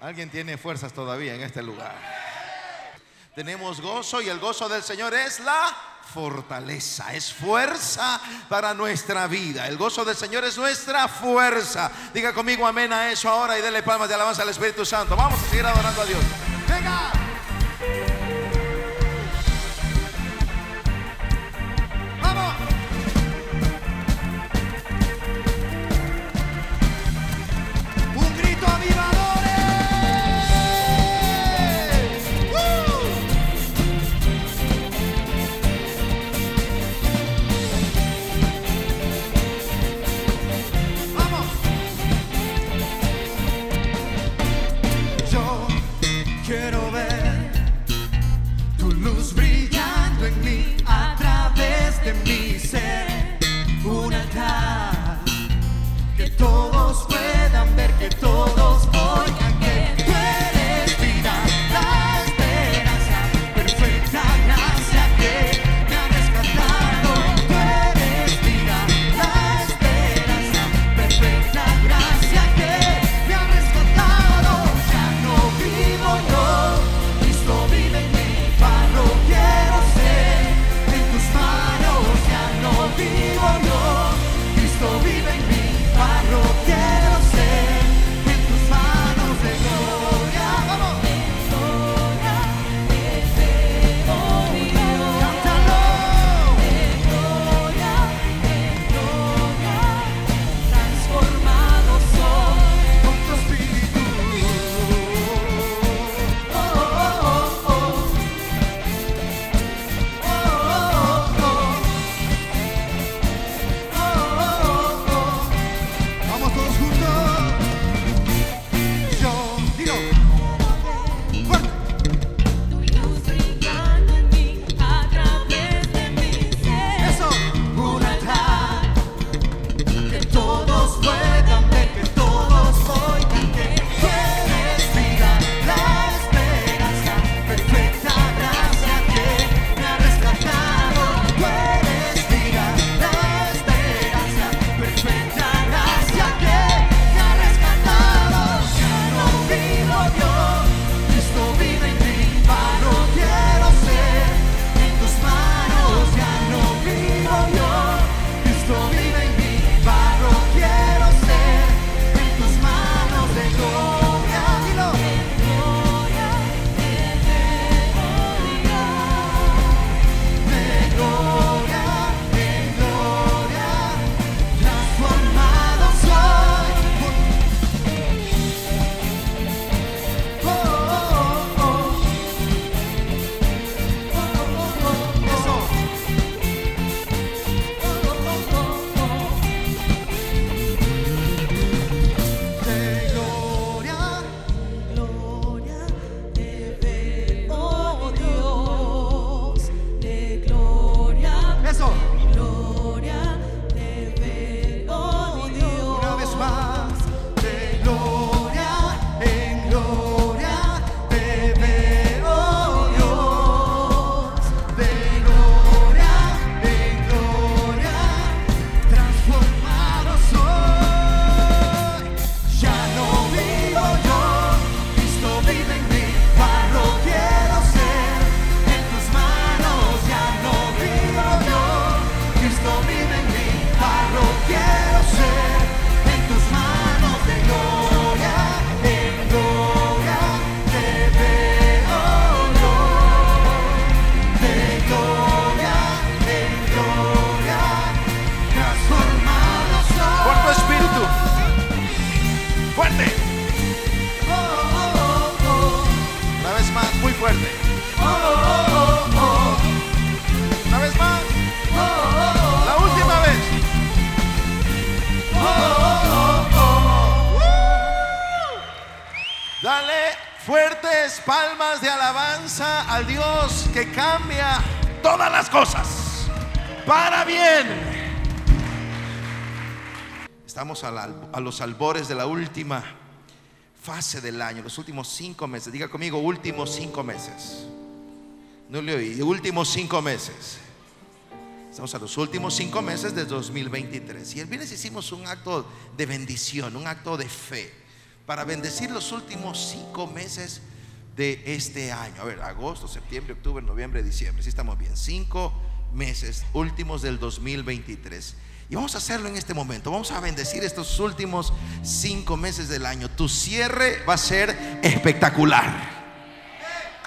Alguien tiene fuerzas todavía en este lugar. Tenemos gozo y el gozo del Señor es la fortaleza, es fuerza para nuestra vida. El gozo del Señor es nuestra fuerza. Diga conmigo amén a eso ahora y dele palmas de alabanza al Espíritu Santo. Vamos a seguir adorando a Dios. a los albores de la última fase del año, los últimos cinco meses. Diga conmigo, últimos cinco meses. No le oí, últimos cinco meses. Estamos a los últimos cinco meses de 2023. Y el viernes hicimos un acto de bendición, un acto de fe, para bendecir los últimos cinco meses de este año. A ver, agosto, septiembre, octubre, noviembre, diciembre. Si sí estamos bien. Cinco meses últimos del 2023. Y vamos a hacerlo en este momento. Vamos a bendecir estos últimos cinco meses del año. Tu cierre va a ser espectacular.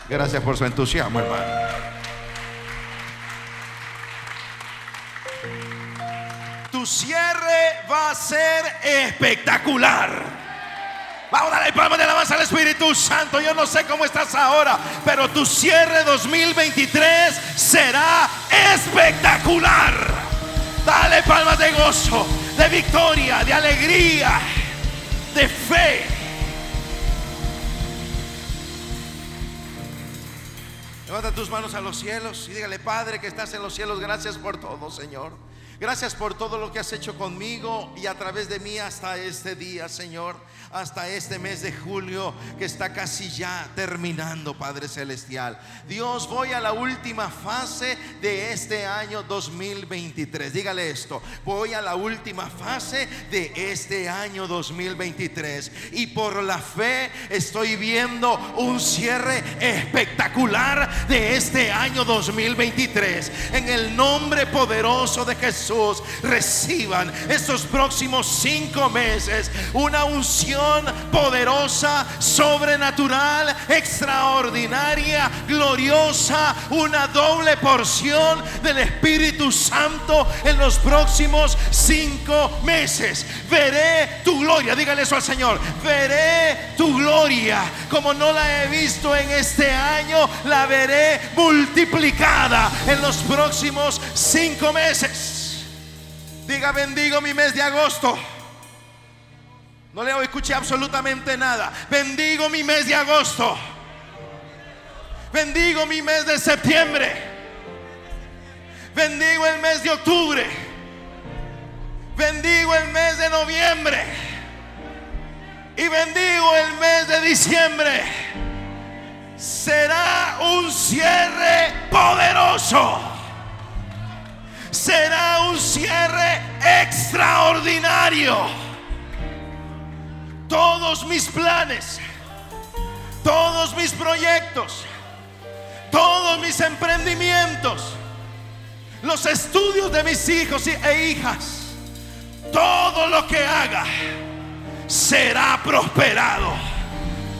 Gracias por su entusiasmo, hermano. Tu cierre va a ser espectacular. Vamos a darle palmas de alabanza al Espíritu Santo. Yo no sé cómo estás ahora, pero tu cierre 2023 será espectacular. Dale palmas de gozo, de victoria, de alegría, de fe. Levanta tus manos a los cielos y dígale, Padre, que estás en los cielos, gracias por todo, Señor. Gracias por todo lo que has hecho conmigo y a través de mí hasta este día, Señor. Hasta este mes de julio que está casi ya terminando, Padre Celestial. Dios, voy a la última fase de este año 2023. Dígale esto, voy a la última fase de este año 2023. Y por la fe estoy viendo un cierre espectacular de este año 2023. En el nombre poderoso de Jesús, reciban estos próximos cinco meses una unción poderosa, sobrenatural, extraordinaria, gloriosa, una doble porción del Espíritu Santo en los próximos cinco meses. Veré tu gloria, dígale eso al Señor, veré tu gloria como no la he visto en este año, la veré multiplicada en los próximos cinco meses. Diga, bendigo mi mes de agosto. No le escuché absolutamente nada. Bendigo mi mes de agosto. Bendigo mi mes de septiembre. Bendigo el mes de octubre. Bendigo el mes de noviembre. Y bendigo el mes de diciembre. Será un cierre poderoso. Será un cierre extraordinario todos mis planes, todos mis proyectos, todos mis emprendimientos, los estudios de mis hijos e hijas, todo lo que haga será prosperado,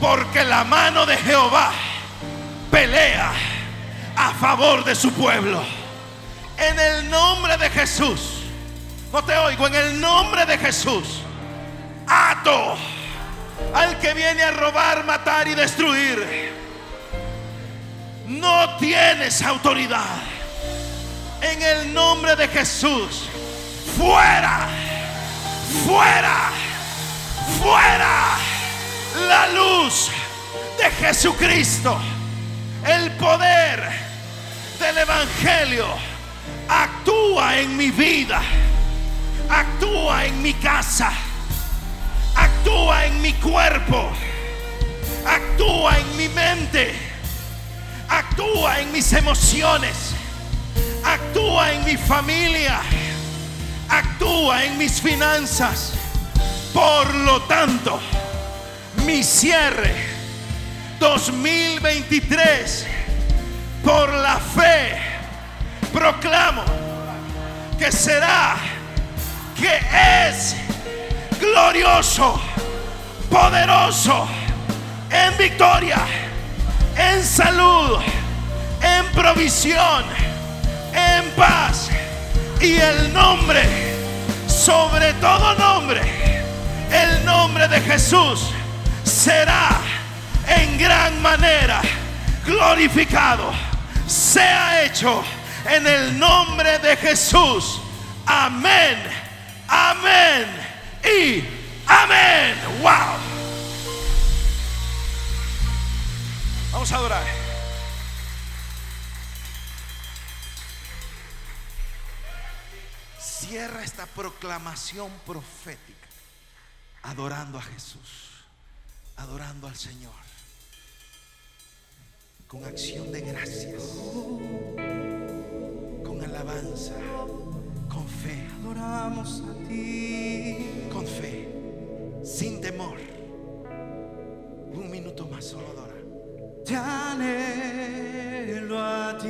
porque la mano de Jehová pelea a favor de su pueblo. En el nombre de Jesús, no te oigo, en el nombre de Jesús, ato al que viene a robar, matar y destruir. No tienes autoridad. En el nombre de Jesús, fuera, fuera, fuera la luz de Jesucristo. El poder del Evangelio actúa en mi vida, actúa en mi casa actúa en mi cuerpo, actúa en mi mente, actúa en mis emociones, actúa en mi familia, actúa en mis finanzas. Por lo tanto, mi cierre. 2023 por la fe proclamo que será que es glorioso, poderoso, en victoria, en salud, en provisión, en paz. Y el nombre, sobre todo nombre, el nombre de Jesús será en gran manera glorificado. Sea hecho en el nombre de Jesús. Amén. Y amén. Wow. Vamos a adorar. Cierra esta proclamación profética adorando a Jesús, adorando al Señor, con acción de gracias, con alabanza, con fe Adoramos a ti. Con fe, sin temor, minuto más, solo adora. te anhelo a ti.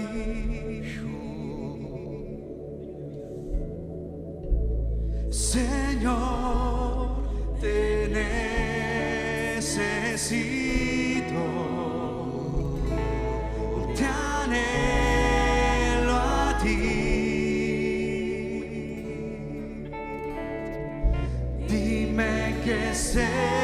Señor, te necesito. crescer.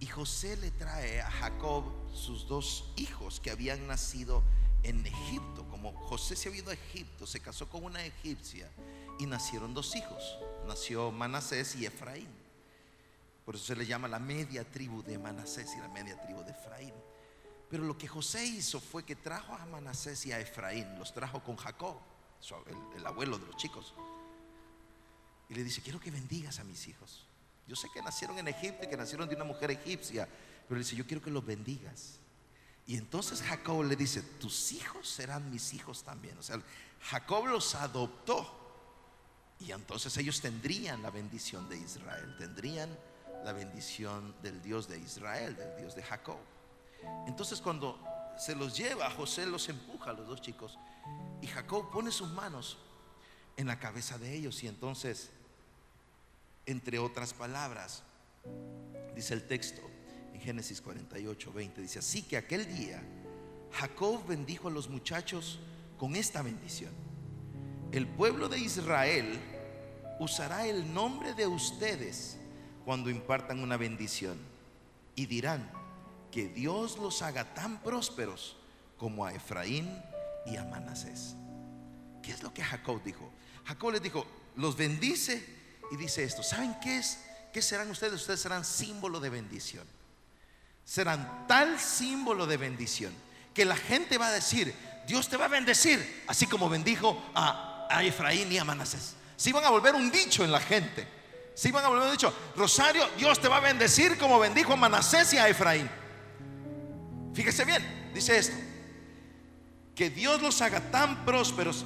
Y José le trae a Jacob sus dos hijos que habían nacido en Egipto. Como José se había ido a Egipto, se casó con una egipcia y nacieron dos hijos. Nació Manasés y Efraín. Por eso se le llama la media tribu de Manasés y la media tribu de Efraín. Pero lo que José hizo fue que trajo a Manasés y a Efraín, los trajo con Jacob, el, el abuelo de los chicos. Y le dice, quiero que bendigas a mis hijos. Yo sé que nacieron en Egipto y que nacieron de una mujer egipcia, pero le dice, yo quiero que los bendigas. Y entonces Jacob le dice, tus hijos serán mis hijos también. O sea, Jacob los adoptó. Y entonces ellos tendrían la bendición de Israel, tendrían la bendición del Dios de Israel, del Dios de Jacob. Entonces cuando se los lleva, José los empuja a los dos chicos y Jacob pone sus manos en la cabeza de ellos y entonces, entre otras palabras, dice el texto en Génesis 48, 20, dice, así que aquel día Jacob bendijo a los muchachos con esta bendición. El pueblo de Israel usará el nombre de ustedes cuando impartan una bendición y dirán que Dios los haga tan prósperos como a Efraín y a Manasés. ¿Qué es lo que Jacob dijo? Jacob les dijo, los bendice y dice esto, ¿saben qué es? ¿Qué serán ustedes? Ustedes serán símbolo de bendición. Serán tal símbolo de bendición que la gente va a decir, Dios te va a bendecir, así como bendijo a, a Efraín y a Manasés. Se iban a volver un dicho en la gente. Si van a volver dicho, Rosario, Dios te va a bendecir como bendijo a Manasés y a Efraín. Fíjese bien, dice esto, que Dios los haga tan prósperos.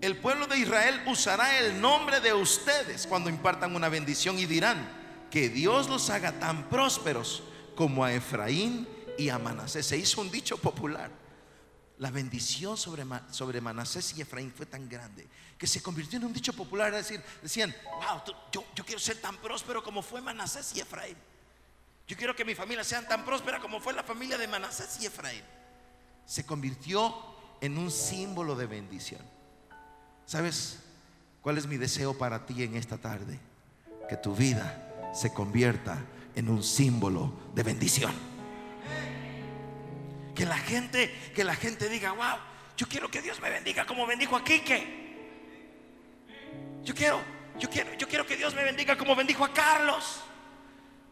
El pueblo de Israel usará el nombre de ustedes cuando impartan una bendición y dirán que Dios los haga tan prósperos como a Efraín y a Manasés. Se hizo un dicho popular. La bendición sobre, sobre Manasés y Efraín fue tan grande que se convirtió en un dicho popular. Es decir, decían, wow, yo, yo quiero ser tan próspero como fue Manasés y Efraín. Yo quiero que mi familia sea tan próspera como fue la familia de Manasés y Efraín. Se convirtió en un símbolo de bendición. ¿Sabes cuál es mi deseo para ti en esta tarde? Que tu vida se convierta en un símbolo de bendición. Que la gente, que la gente diga, wow, yo quiero que Dios me bendiga como bendijo a Quique. Yo quiero, yo quiero, yo quiero que Dios me bendiga como bendijo a Carlos.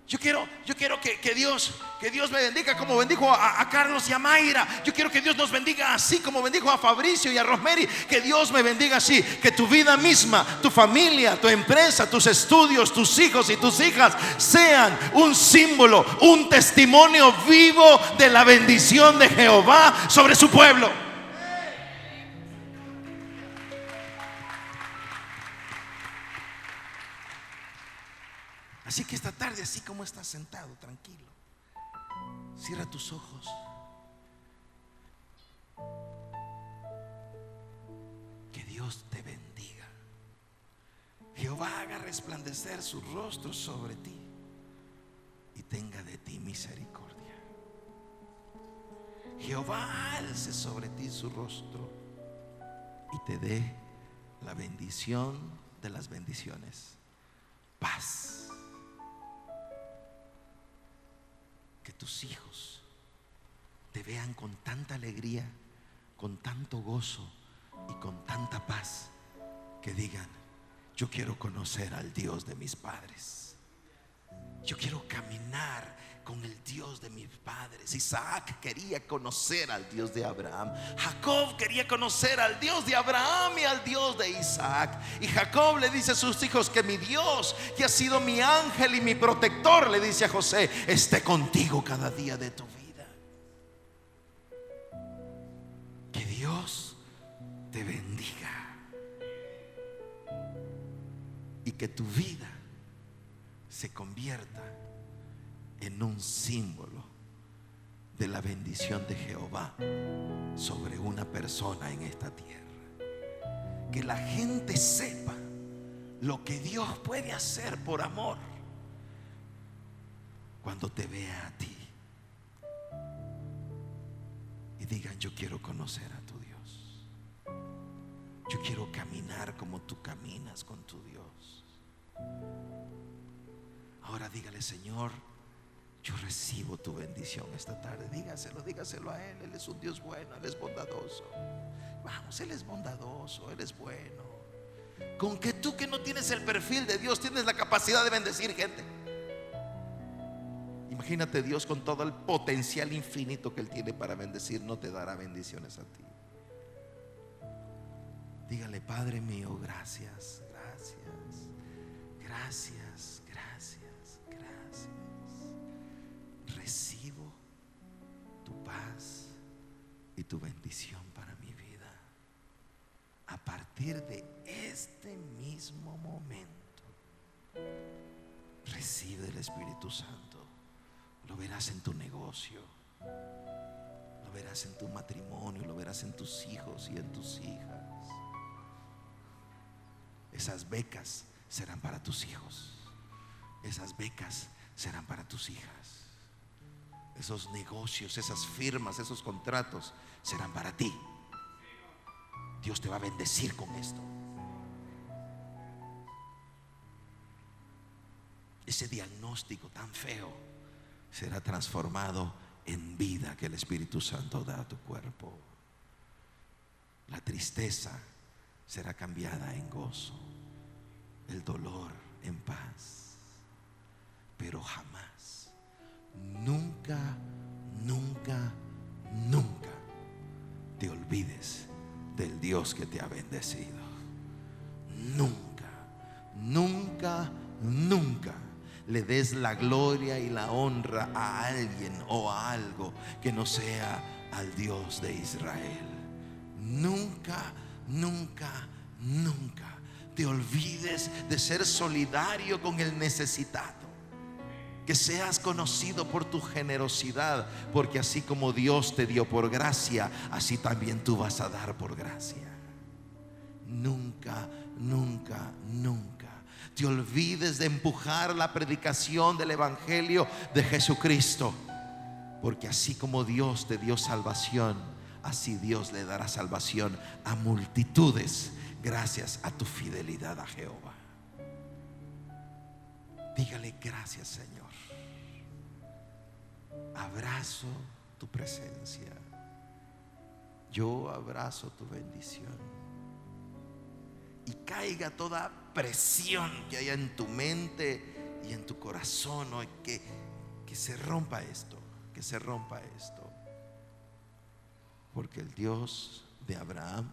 Yo quiero, yo quiero que, que Dios, que Dios me bendiga como bendijo a, a Carlos y a Mayra. Yo quiero que Dios nos bendiga así como bendijo a Fabricio y a Rosemary. Que Dios me bendiga así. Que tu vida misma, tu familia, tu empresa, tus estudios, tus hijos y tus hijas sean un símbolo, un testimonio vivo de la bendición de Jehová sobre su pueblo. Así que esta tarde, así como estás sentado, tranquilo, cierra tus ojos. Que Dios te bendiga. Jehová haga resplandecer su rostro sobre ti y tenga de ti misericordia. Jehová alce sobre ti su rostro y te dé la bendición de las bendiciones. Paz. Tus hijos te vean con tanta alegría, con tanto gozo y con tanta paz, que digan, yo quiero conocer al Dios de mis padres. Yo quiero caminar con el Dios de mis padres. Isaac quería conocer al Dios de Abraham. Jacob quería conocer al Dios de Abraham y al Dios de Isaac. Y Jacob le dice a sus hijos que mi Dios, que ha sido mi ángel y mi protector, le dice a José, esté contigo cada día de tu vida. Que Dios te bendiga. Y que tu vida se convierta en un símbolo de la bendición de Jehová sobre una persona en esta tierra. Que la gente sepa lo que Dios puede hacer por amor cuando te vea a ti. Y digan, yo quiero conocer a tu Dios. Yo quiero caminar como tú caminas con tu Dios. Ahora dígale, Señor, yo recibo tu bendición esta tarde. Dígaselo, dígaselo a Él. Él es un Dios bueno, Él es bondadoso. Vamos, Él es bondadoso, Él es bueno. Con que tú que no tienes el perfil de Dios, tienes la capacidad de bendecir gente. Imagínate Dios con todo el potencial infinito que Él tiene para bendecir, no te dará bendiciones a ti. Dígale, Padre mío, gracias, gracias, gracias, Recibo tu paz y tu bendición para mi vida. A partir de este mismo momento, recibe el Espíritu Santo. Lo verás en tu negocio, lo verás en tu matrimonio, lo verás en tus hijos y en tus hijas. Esas becas serán para tus hijos. Esas becas serán para tus hijas. Esos negocios, esas firmas, esos contratos serán para ti. Dios te va a bendecir con esto. Ese diagnóstico tan feo será transformado en vida que el Espíritu Santo da a tu cuerpo. La tristeza será cambiada en gozo, el dolor en paz. Pero jamás, nunca, nunca, nunca te olvides del Dios que te ha bendecido. Nunca, nunca, le des la gloria y la honra a alguien o a algo que no sea al Dios de Israel. Nunca, nunca, nunca te olvides de ser solidario con el necesitado. Que seas conocido por tu generosidad, porque así como Dios te dio por gracia, así también tú vas a dar por gracia. Nunca, nunca, nunca te olvides de empujar la predicación del Evangelio de Jesucristo. Porque así como Dios te dio salvación, así Dios le dará salvación a multitudes gracias a tu fidelidad a Jehová. Dígale gracias Señor. Abrazo tu presencia. Yo abrazo tu bendición. Y caiga toda presión que haya en tu mente y en tu corazón. Que, que se rompa esto. Que se rompa esto. Porque el Dios de Abraham,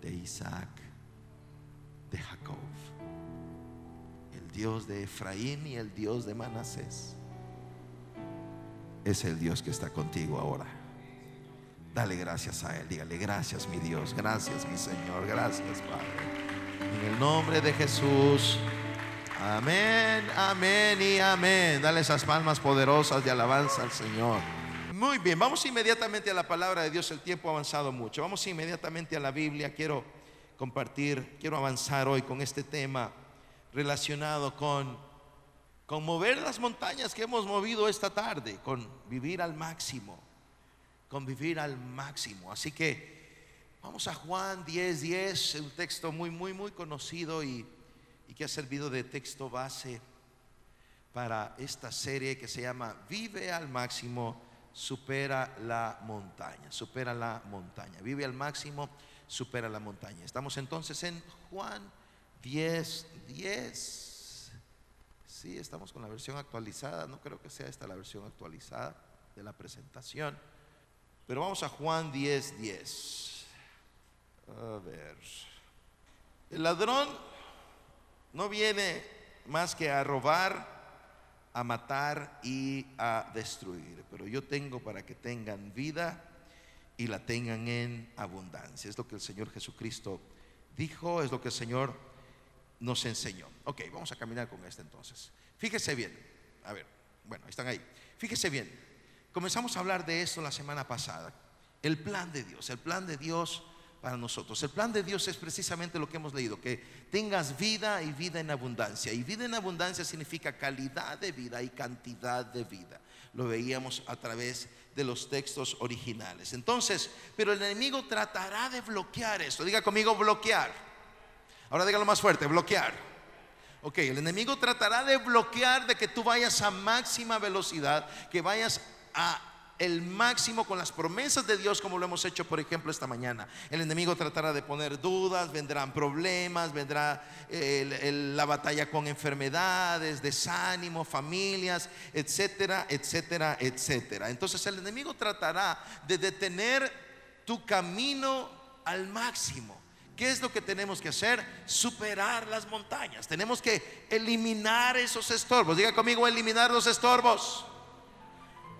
de Isaac, de Jacob, el Dios de Efraín y el Dios de Manasés, es el Dios que está contigo ahora. Dale gracias a Él. Dígale gracias, mi Dios. Gracias, mi Señor. Gracias, Padre. En el nombre de Jesús. Amén, amén y amén. Dale esas palmas poderosas de alabanza al Señor. Muy bien, vamos inmediatamente a la palabra de Dios. El tiempo ha avanzado mucho. Vamos inmediatamente a la Biblia. Quiero compartir, quiero avanzar hoy con este tema relacionado con, con mover las montañas que hemos movido esta tarde, con vivir al máximo, con vivir al máximo. Así que vamos a Juan 10, 10, un texto muy, muy, muy conocido y, que ha servido de texto base para esta serie que se llama Vive al máximo, supera la montaña, supera la montaña, vive al máximo, supera la montaña. Estamos entonces en Juan 10, 10. Sí, estamos con la versión actualizada, no creo que sea esta la versión actualizada de la presentación, pero vamos a Juan 10, 10. A ver. El ladrón no viene más que a robar, a matar y a destruir. Pero yo tengo para que tengan vida y la tengan en abundancia. Es lo que el Señor Jesucristo dijo, es lo que el Señor nos enseñó. Ok, vamos a caminar con este entonces. Fíjese bien. A ver, bueno, están ahí. Fíjese bien. Comenzamos a hablar de esto la semana pasada. El plan de Dios, el plan de Dios para nosotros. El plan de Dios es precisamente lo que hemos leído, que tengas vida y vida en abundancia. Y vida en abundancia significa calidad de vida y cantidad de vida. Lo veíamos a través de los textos originales. Entonces, pero el enemigo tratará de bloquear esto. Diga conmigo bloquear. Ahora dígalo más fuerte, bloquear. Ok, el enemigo tratará de bloquear de que tú vayas a máxima velocidad, que vayas a el máximo con las promesas de Dios como lo hemos hecho por ejemplo esta mañana. El enemigo tratará de poner dudas, vendrán problemas, vendrá la batalla con enfermedades, desánimo, familias, etcétera, etcétera, etcétera. Entonces el enemigo tratará de detener tu camino al máximo. ¿Qué es lo que tenemos que hacer? Superar las montañas. Tenemos que eliminar esos estorbos. Diga conmigo, eliminar los estorbos.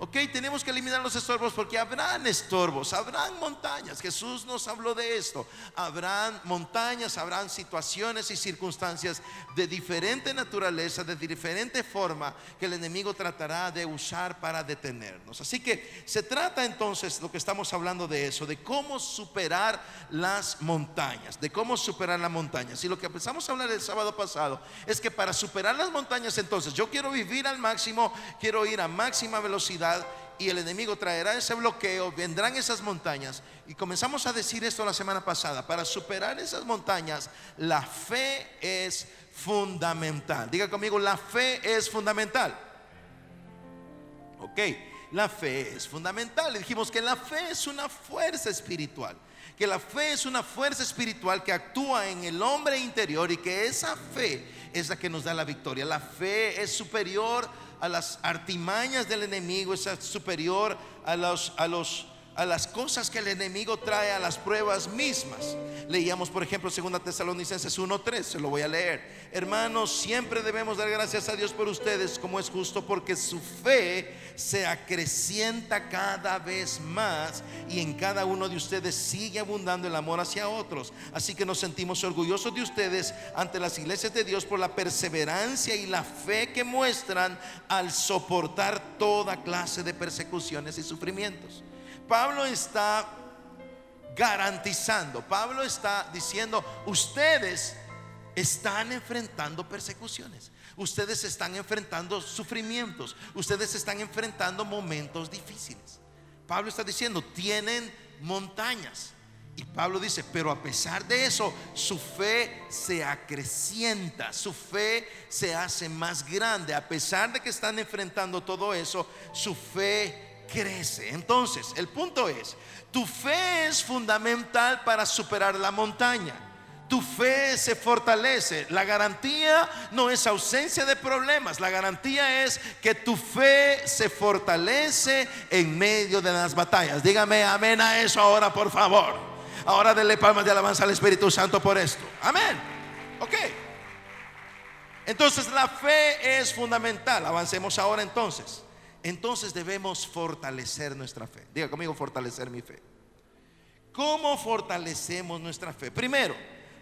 Ok, tenemos que eliminar los estorbos porque habrán estorbos, habrán montañas. Jesús nos habló de esto. Habrán montañas, habrán situaciones y circunstancias de diferente naturaleza, de diferente forma que el enemigo tratará de usar para detenernos. Así que se trata entonces, lo que estamos hablando de eso, de cómo superar las montañas, de cómo superar las montañas. Y lo que empezamos a hablar el sábado pasado es que para superar las montañas entonces yo quiero vivir al máximo, quiero ir a máxima velocidad y el enemigo traerá ese bloqueo, vendrán esas montañas. Y comenzamos a decir esto la semana pasada, para superar esas montañas, la fe es fundamental. Diga conmigo, la fe es fundamental. Ok, la fe es fundamental. Dijimos que la fe es una fuerza espiritual. Que la fe es una fuerza espiritual que actúa en el hombre interior y que esa fe es la que nos da la victoria. La fe es superior a las artimañas del enemigo, es superior a los, a los, a las cosas que el enemigo trae a las pruebas mismas. Leíamos, por ejemplo, 2 Tesalonicenses 1:3, se lo voy a leer. Hermanos, siempre debemos dar gracias a Dios por ustedes, como es justo, porque su fe se acrecienta cada vez más y en cada uno de ustedes sigue abundando el amor hacia otros. Así que nos sentimos orgullosos de ustedes ante las iglesias de Dios por la perseverancia y la fe que muestran al soportar toda clase de persecuciones y sufrimientos. Pablo está garantizando, Pablo está diciendo, ustedes están enfrentando persecuciones, ustedes están enfrentando sufrimientos, ustedes están enfrentando momentos difíciles. Pablo está diciendo, tienen montañas. Y Pablo dice, pero a pesar de eso, su fe se acrecienta, su fe se hace más grande. A pesar de que están enfrentando todo eso, su fe crece. Entonces, el punto es, tu fe es fundamental para superar la montaña. Tu fe se fortalece. La garantía no es ausencia de problemas. La garantía es que tu fe se fortalece en medio de las batallas. Dígame amén a eso ahora, por favor. Ahora denle palmas de alabanza al Espíritu Santo por esto. Amén. Ok. Entonces la fe es fundamental. Avancemos ahora entonces entonces debemos fortalecer nuestra fe. Diga conmigo, fortalecer mi fe. ¿Cómo fortalecemos nuestra fe? Primero,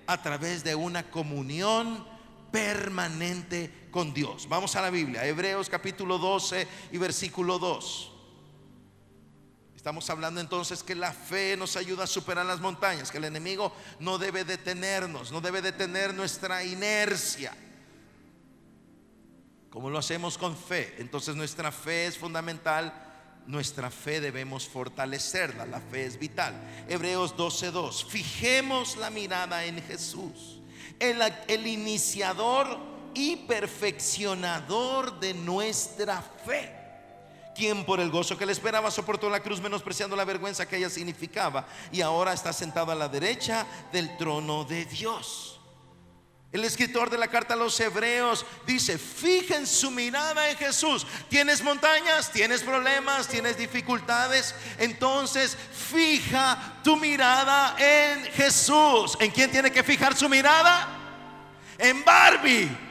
a través de una comunión permanente con Dios. Vamos a la Biblia, Hebreos capítulo 12 y versículo 2. Estamos hablando entonces que la fe nos ayuda a superar las montañas, que el enemigo no debe detenernos, no debe detener nuestra inercia. ¿Cómo lo hacemos con fe? Entonces nuestra fe es fundamental, nuestra fe debemos fortalecerla, la fe es vital. Hebreos 12:2, fijemos la mirada en Jesús, el iniciador y perfeccionador de nuestra fe quien por el gozo que le esperaba soportó la cruz menospreciando la vergüenza que ella significaba y ahora está sentado a la derecha del trono de Dios. El escritor de la carta a los hebreos dice, fijen su mirada en Jesús. ¿Tienes montañas? ¿Tienes problemas? ¿Tienes dificultades? Entonces fija tu mirada en Jesús. ¿En quién tiene que fijar su mirada? En Barbie.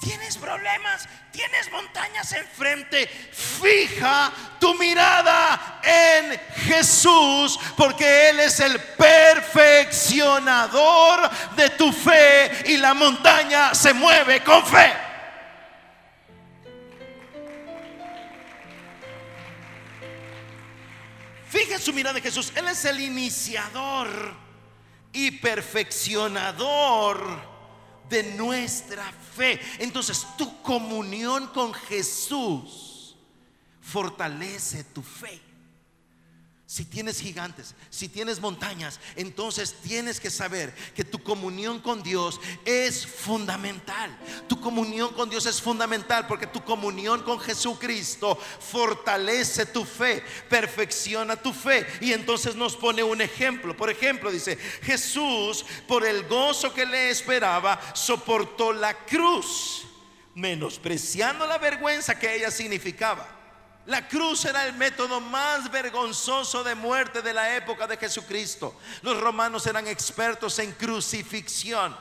¿Tienes problemas? ¿Tienes montañas enfrente? Fija tu mirada en Jesús porque Él es el perfeccionador de tu fe y la montaña se mueve con fe. Fija su mirada en Jesús. Él es el iniciador y perfeccionador de nuestra fe. Entonces tu comunión con Jesús fortalece tu fe. Si tienes gigantes, si tienes montañas, entonces tienes que saber que tu comunión con Dios es fundamental. Tu comunión con Dios es fundamental porque tu comunión con Jesucristo fortalece tu fe, perfecciona tu fe. Y entonces nos pone un ejemplo. Por ejemplo, dice, Jesús, por el gozo que le esperaba, soportó la cruz, menospreciando la vergüenza que ella significaba. La cruz era el método más vergonzoso de muerte de la época de Jesucristo. Los romanos eran expertos en crucifixión.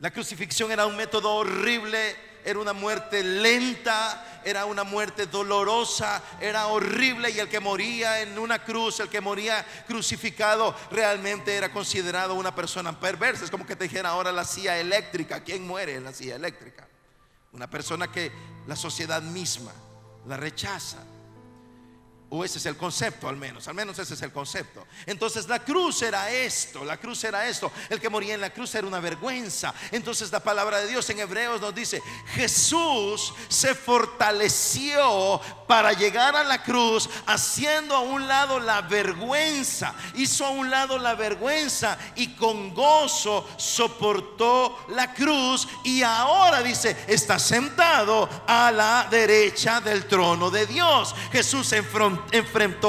La crucifixión era un método horrible, era una muerte lenta, era una muerte dolorosa, era horrible y el que moría en una cruz, el que moría crucificado, realmente era considerado una persona perversa. Es como que te dijera ahora la silla eléctrica. ¿Quién muere en la silla eléctrica? Una persona que la sociedad misma la rechaza. O ese es el concepto al menos, al menos ese es el concepto. Entonces la cruz era esto, la cruz era esto. El que moría en la cruz era una vergüenza. Entonces la palabra de Dios en Hebreos nos dice, Jesús se fortaleció para llegar a la cruz, haciendo a un lado la vergüenza. Hizo a un lado la vergüenza y con gozo soportó la cruz. Y ahora dice, está sentado a la derecha del trono de Dios. Jesús enfrentó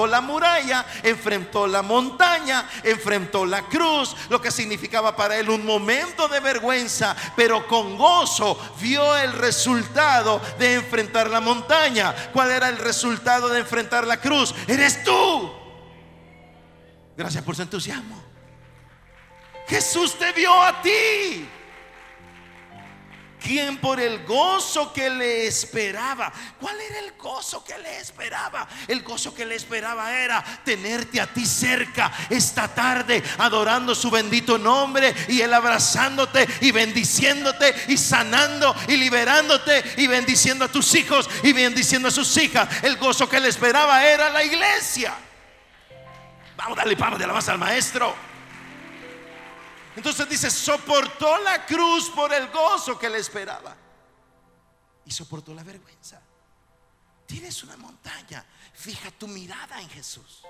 la muralla, enfrentó la montaña, enfrentó la cruz, lo que significaba para él un momento de vergüenza, pero con gozo vio el resultado de enfrentar la montaña. ¿Cuál era el resultado de enfrentar la cruz? Eres tú. Gracias por su entusiasmo. Jesús te vio a ti. Quien por el gozo que le esperaba. ¿Cuál era el gozo que le esperaba? El gozo que le esperaba era tenerte a ti cerca esta tarde, adorando su bendito nombre y él abrazándote y bendiciéndote y sanando y liberándote y bendiciendo a tus hijos y bendiciendo a sus hijas. El gozo que le esperaba era la iglesia. Vamos a darle palmas de alabanza al maestro. Entonces dice, soportó la cruz por el gozo que le esperaba. Y soportó la vergüenza. Tienes una montaña. Fija tu mirada en Jesús.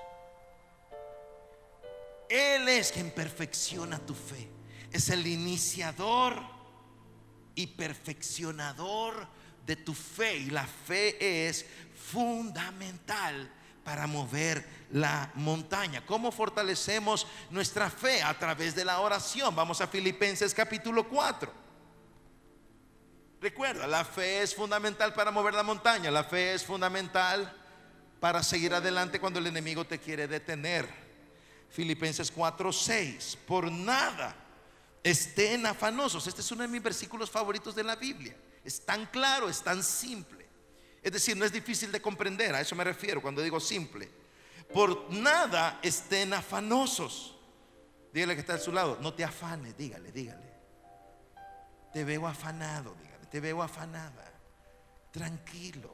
Él es quien perfecciona tu fe. Es el iniciador y perfeccionador de tu fe. Y la fe es fundamental para mover la montaña. ¿Cómo fortalecemos nuestra fe? A través de la oración. Vamos a Filipenses capítulo 4. Recuerda, la fe es fundamental para mover la montaña. La fe es fundamental para seguir adelante cuando el enemigo te quiere detener. Filipenses 4, 6. Por nada estén afanosos. Este es uno de mis versículos favoritos de la Biblia. Es tan claro, es tan simple. Es decir, no es difícil de comprender. A eso me refiero cuando digo simple. Por nada estén afanosos. Dígale que está a su lado. No te afanes, dígale, dígale. Te veo afanado, dígale. Te veo afanada. Tranquilo.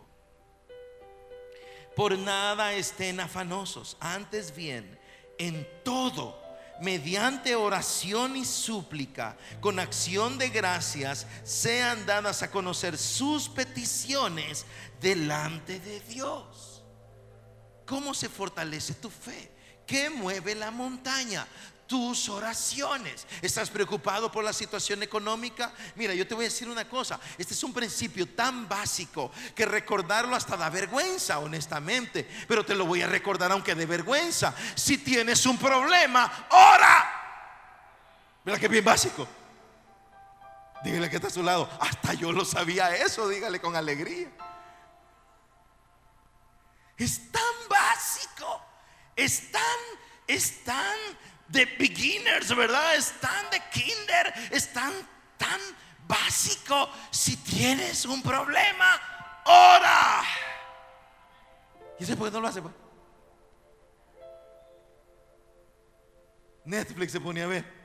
Por nada estén afanosos. Antes bien, en todo, mediante oración y súplica, con acción de gracias, sean dadas a conocer sus peticiones delante de Dios. ¿Cómo se fortalece tu fe? ¿Qué mueve la montaña? Tus oraciones. ¿Estás preocupado por la situación económica? Mira, yo te voy a decir una cosa. Este es un principio tan básico que recordarlo hasta da vergüenza, honestamente. Pero te lo voy a recordar aunque de vergüenza. Si tienes un problema, ora. Mira que bien básico. Dígale que está a su lado. Hasta yo lo sabía eso. Dígale con alegría. Es tan básico. Es tan, es tan de beginners, ¿verdad? Es tan de kinder. Es tan, tan básico. Si tienes un problema, ora. ¿Y ese por qué no lo hace? pues? Netflix se ponía a ver.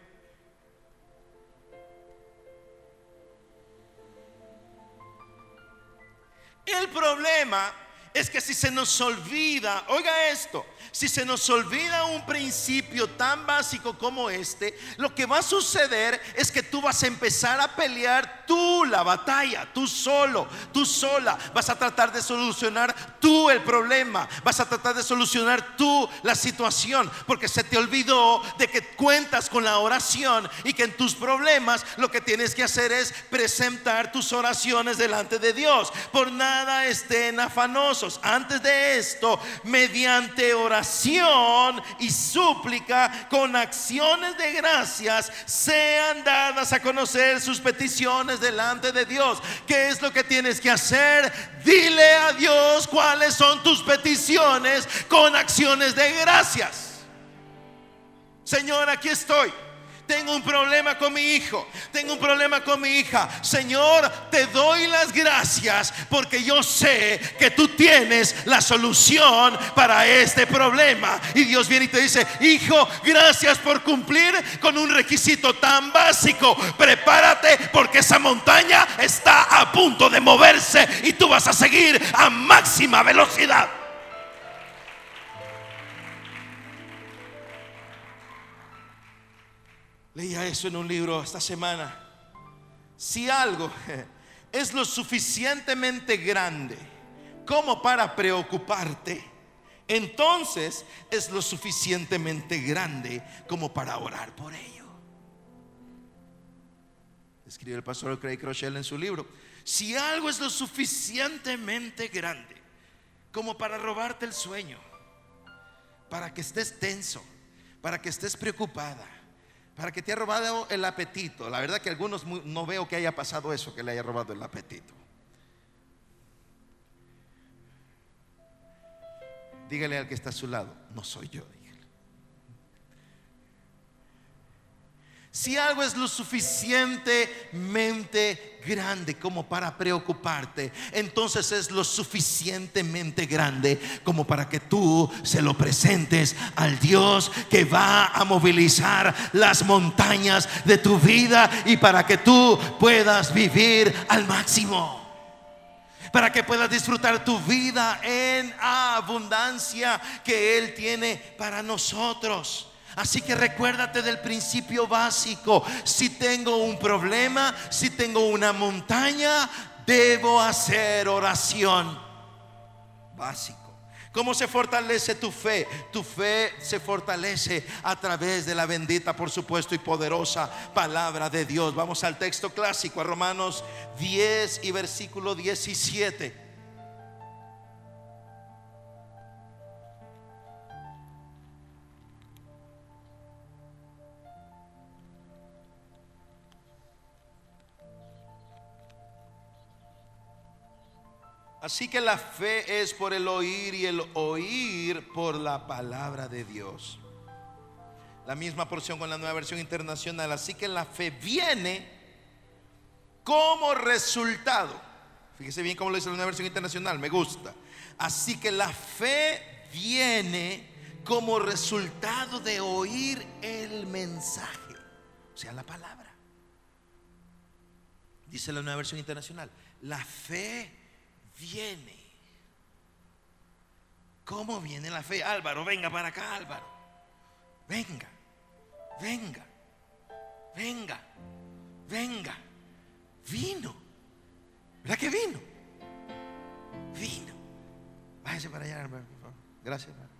El problema es que si se nos olvida, oiga esto, si se nos olvida un principio tan básico como este, lo que va a suceder es que tú vas a empezar a pelear tú la batalla, tú solo, tú sola. Vas a tratar de solucionar tú el problema, vas a tratar de solucionar tú la situación, porque se te olvidó de que cuentas con la oración y que en tus problemas lo que tienes que hacer es presentar tus oraciones delante de Dios. Por nada estén afanosos. Antes de esto, mediante oración y súplica con acciones de gracias, sean dadas a conocer sus peticiones delante de Dios. ¿Qué es lo que tienes que hacer? Dile a Dios cuáles son tus peticiones con acciones de gracias. Señor, aquí estoy. Tengo un problema con mi hijo. Tengo un problema con mi hija. Señor, te doy las gracias porque yo sé que tú tienes la solución para este problema. Y Dios viene y te dice, hijo, gracias por cumplir con un requisito tan básico. Prepárate porque esa montaña está a punto de moverse y tú vas a seguir a máxima velocidad. Leía eso en un libro esta semana. Si algo es lo suficientemente grande como para preocuparte, entonces es lo suficientemente grande como para orar por ello. Escribe el pastor Craig Rochelle en su libro. Si algo es lo suficientemente grande como para robarte el sueño, para que estés tenso, para que estés preocupada, para que te haya robado el apetito. La verdad que algunos no veo que haya pasado eso, que le haya robado el apetito. Dígale al que está a su lado, no soy yo. Si algo es lo suficientemente grande como para preocuparte, entonces es lo suficientemente grande como para que tú se lo presentes al Dios que va a movilizar las montañas de tu vida y para que tú puedas vivir al máximo para que puedas disfrutar tu vida en abundancia que Él tiene para nosotros. Así que recuérdate del principio básico. Si tengo un problema, si tengo una montaña, debo hacer oración. Básico. ¿Cómo se fortalece tu fe? Tu fe se fortalece a través de la bendita, por supuesto, y poderosa palabra de Dios. Vamos al texto clásico, a Romanos 10 y versículo 17. Así que la fe es por el oír y el oír por la palabra de Dios. La misma porción con la nueva versión internacional. Así que la fe viene como resultado. Fíjese bien cómo lo dice la nueva versión internacional, me gusta. Así que la fe viene como resultado de oír el mensaje, o sea, la palabra. Dice la nueva versión internacional, la fe viene. ¿Cómo viene la fe? Álvaro, venga para acá, Álvaro. Venga, venga, venga, venga. Vino. ¿Verdad que vino? Vino. Váyase para allá, Álvaro, por favor. Gracias, Álvaro.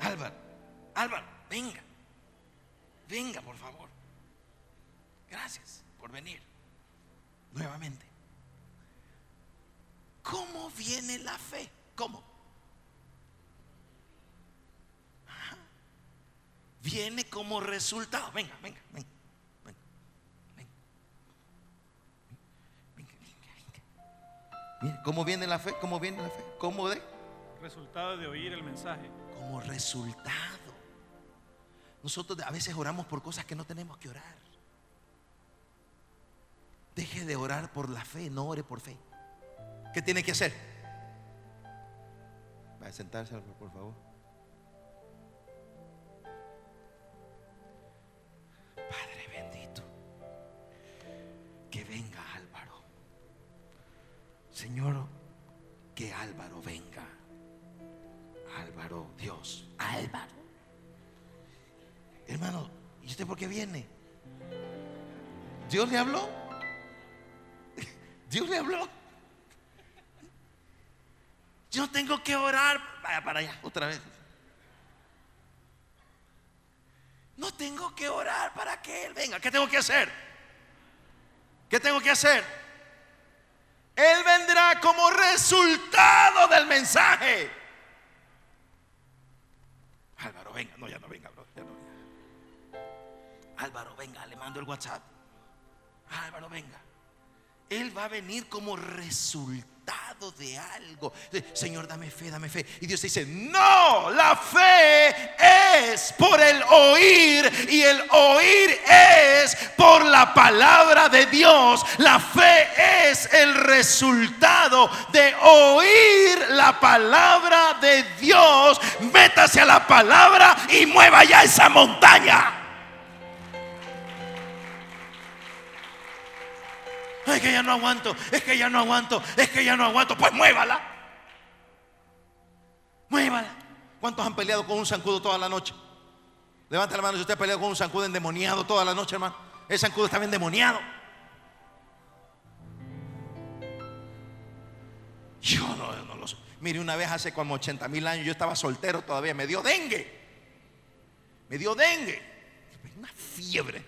Álvaro, Álvaro, venga. Venga, por favor. Gracias por venir. Nuevamente. ¿Cómo viene la fe? ¿Cómo? Ajá. Viene como resultado. Venga, venga, venga. Venga, venga. Venga, ¿cómo viene la fe? ¿Cómo viene la fe? ¿Cómo de? Resultado de oír el mensaje. Como resultado. Nosotros a veces oramos por cosas que no tenemos que orar. Deje de orar por la fe, no ore por fe. ¿Qué tiene que hacer? Va a sentarse, por favor. Padre bendito, que venga Álvaro. Señor, que Álvaro venga. Álvaro, Dios, Álvaro. Hermano, ¿y usted por qué viene? ¿Dios le habló? ¿Dios le habló? Tengo que orar. Vaya para allá, otra vez. No tengo que orar para que Él venga. ¿Qué tengo que hacer? ¿Qué tengo que hacer? Él vendrá como resultado del mensaje. Álvaro, venga. No, ya no venga, bro, ya no venga. Álvaro, venga, le mando el WhatsApp. Álvaro, venga. Él va a venir como resultado de algo. Señor, dame fe, dame fe. Y Dios dice, no, la fe es por el oír y el oír es por la palabra de Dios. La fe es el resultado de oír la palabra de Dios. Métase a la palabra y mueva ya esa montaña. Es que ya no aguanto, es que ya no aguanto, es que ya no aguanto. Pues muévala. Muévala. ¿Cuántos han peleado con un zancudo toda la noche? Levanta la mano si usted ha peleado con un zancudo endemoniado toda la noche, hermano. El zancudo estaba endemoniado. Yo no, no lo sé. Mire, una vez hace como 80 mil años yo estaba soltero todavía, me dio dengue. Me dio dengue. Una fiebre.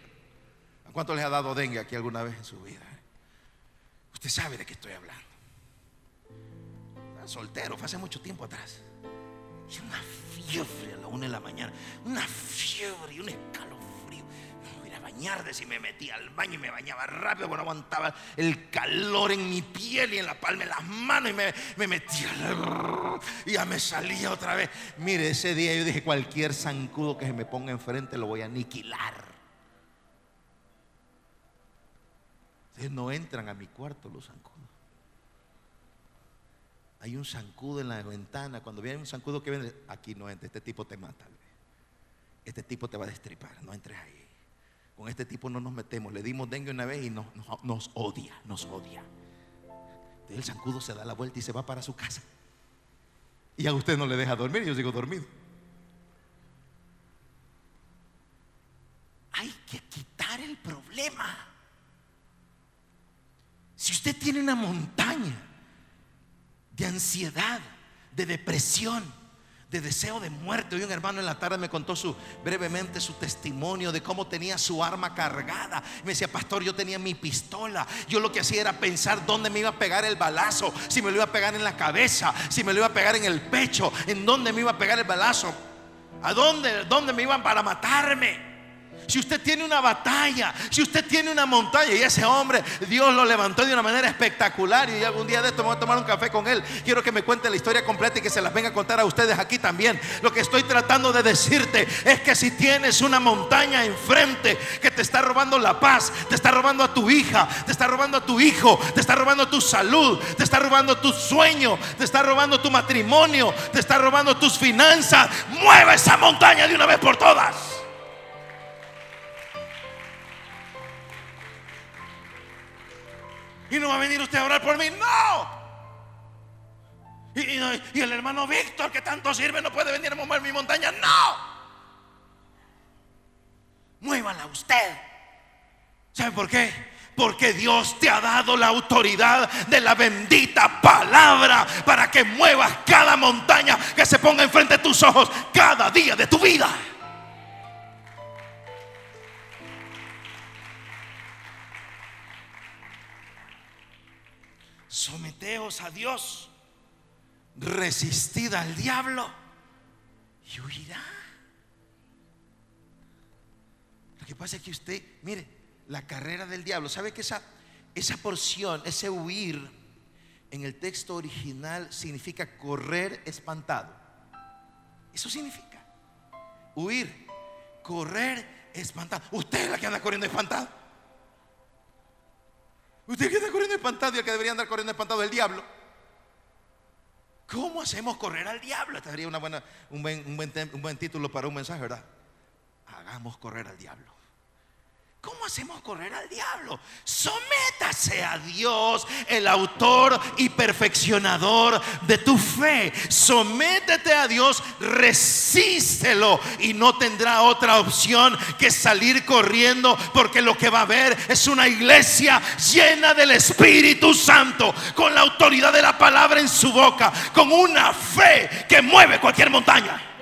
¿A cuánto les ha dado dengue aquí alguna vez en su vida? Usted sabe de qué estoy hablando. Soltero, fue hace mucho tiempo atrás. Y una fiebre a la una de la mañana. Una fiebre y un escalofrío. Me iba a bañar de si me metía al baño y me bañaba rápido, porque no aguantaba el calor en mi piel y en la palma de las manos. Y me, me metía. Y ya me salía otra vez. Mire, ese día yo dije: cualquier zancudo que se me ponga enfrente lo voy a aniquilar. Ustedes no entran a mi cuarto los zancudos. Hay un zancudo en la ventana. Cuando viene un zancudo que viene, aquí no entra. Este tipo te mata. Este tipo te va a destripar. No entres ahí. Con este tipo no nos metemos. Le dimos dengue una vez y nos, odia. Nos odia. Entonces el zancudo se da la vuelta y se va para su casa. Y a usted no le deja dormir. Yo sigo dormido. Hay que quitar el problema. Si usted tiene una montaña de ansiedad, de depresión, de deseo de muerte. Hoy un hermano en la tarde me contó su, brevemente su testimonio de cómo tenía su arma cargada. Me decía, pastor, yo tenía mi pistola. Yo lo que hacía era pensar dónde me iba a pegar el balazo, si me lo iba a pegar en la cabeza, si me lo iba a pegar en el pecho, en dónde me iba a pegar el balazo, a dónde, dónde me iban para matarme. Si usted tiene una batalla, si usted tiene una montaña y ese hombre Dios lo levantó de una manera espectacular y algún día de esto me voy a tomar un café con él, quiero que me cuente la historia completa y que se las venga a contar a ustedes aquí también. Lo que estoy tratando de decirte es que si tienes una montaña enfrente que te está robando la paz, te está robando a tu hija, te está robando a tu hijo, te está robando tu salud, te está robando tu sueño, te está robando tu matrimonio, te está robando tus finanzas, mueve esa montaña de una vez por todas. Y no va a venir usted a orar por mí. No. Y, el hermano Víctor que tanto sirve no puede venir a mover mi montaña. No. Muévala usted. ¿Sabe por qué? Porque Dios te ha dado la autoridad de la bendita palabra para que muevas cada montaña que se ponga enfrente de tus ojos cada día de tu vida. Someteos a Dios, resistid al diablo y huirá. Lo que pasa es que usted, mire, la carrera del diablo, ¿sabe que esa, esa porción, ese huir en el texto original significa correr espantado? Eso significa huir, correr espantado. Usted es la que anda corriendo espantado. Usted que anda corriendo espantado y el que debería andar corriendo espantado es el diablo. ¿Cómo hacemos correr al diablo? Esta sería una buena, un, buen, un buen título para un mensaje, ¿verdad? Hagamos correr al diablo. ¿Cómo hacemos correr al diablo? Sométase a Dios, el autor y perfeccionador de tu fe. Sométete a Dios, resístelo y no tendrá otra opción que salir corriendo porque lo que va a ver es una iglesia llena del Espíritu Santo, con la autoridad de la palabra en su boca, con una fe que mueve cualquier montaña.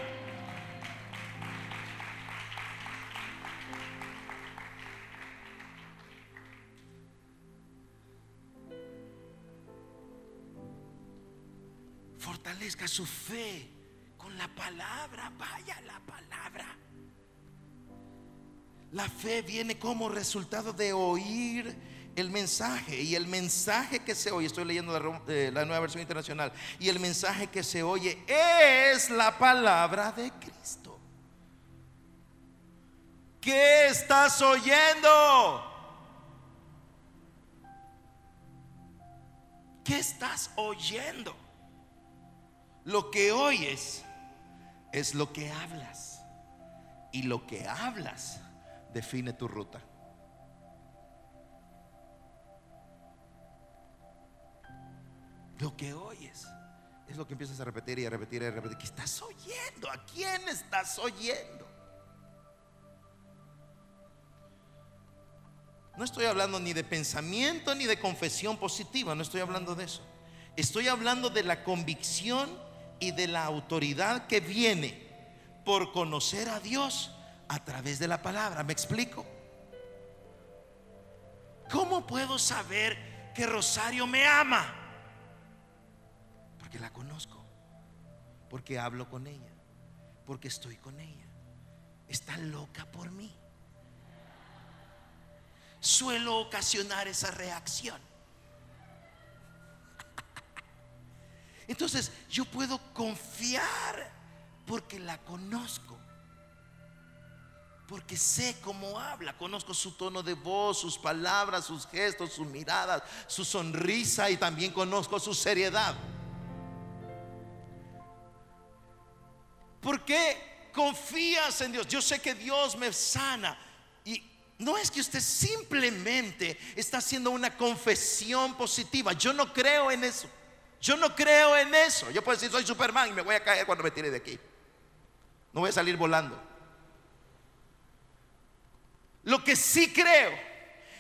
Fortalezca su fe con la palabra. Vaya la palabra. La fe viene como resultado de oír el mensaje. Y el mensaje que se oye, estoy leyendo la, eh, la nueva versión internacional, y el mensaje que se oye es la palabra de Cristo. ¿Qué estás oyendo? ¿Qué estás oyendo? Lo que oyes es lo que hablas. Y lo que hablas define tu ruta. Lo que oyes es lo que empiezas a repetir y a repetir y a repetir. ¿Qué estás oyendo? ¿A quién estás oyendo? No estoy hablando ni de pensamiento ni de confesión positiva, no estoy hablando de eso. Estoy hablando de la convicción y de la autoridad que viene por conocer a Dios a través de la palabra. ¿Me explico? ¿Cómo puedo saber que Rosario me ama? Porque la conozco, porque hablo con ella, porque estoy con ella. Está loca por mí. Suelo ocasionar esa reacción. Entonces yo puedo confiar porque la conozco. Porque sé cómo habla, conozco su tono de voz, sus palabras, sus gestos, sus miradas, su sonrisa y también conozco su seriedad. ¿Por qué confías en Dios? Yo sé que Dios me sana. Y no es que usted simplemente está haciendo una confesión positiva. Yo no creo en eso. Yo no creo en eso. Yo puedo decir, soy Superman y me voy a caer cuando me tire de aquí. No voy a salir volando. Lo que sí creo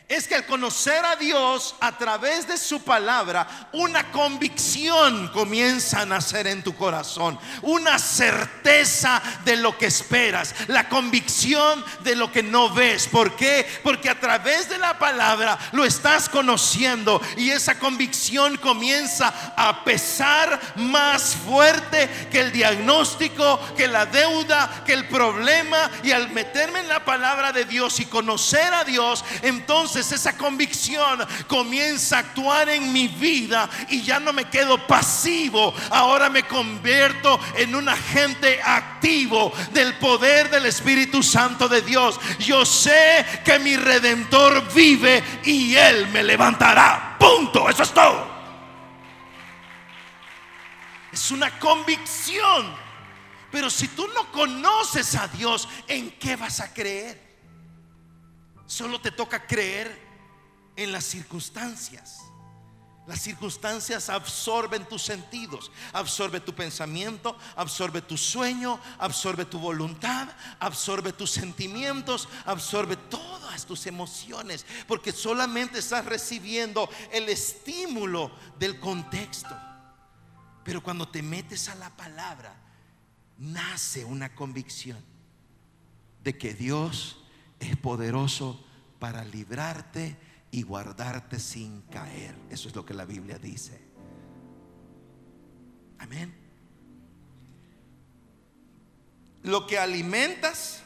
es que al conocer a Dios a través de su palabra, una convicción comienza a nacer en tu corazón, una certeza de lo que esperas, la convicción de lo que no ves. ¿Por qué? Porque a través de la palabra lo estás conociendo y esa convicción comienza a pesar más fuerte que el diagnóstico, que la deuda, que el problema. Y al meterme en la palabra de Dios y conocer a Dios, entonces esa convicción comienza a actuar en mi vida y ya no me quedo pasivo. Ahora me convierto en un agente activo del poder del Espíritu Santo de Dios. Yo sé que mi redentor vive y él me levantará. Punto. Eso es todo. Es una convicción. Pero si tú no conoces a Dios, ¿en qué vas a creer? Solo te toca creer en las circunstancias. Las circunstancias absorben tus sentidos, absorbe tu pensamiento, absorbe tu sueño, absorbe tu voluntad, absorbe tus sentimientos, absorbe todas tus emociones, porque solamente estás recibiendo el estímulo del contexto. Pero cuando te metes a la palabra, nace una convicción de que Dios es poderoso para librarte y guardarte sin caer. Eso es lo que la Biblia dice. Amén. Lo que alimentas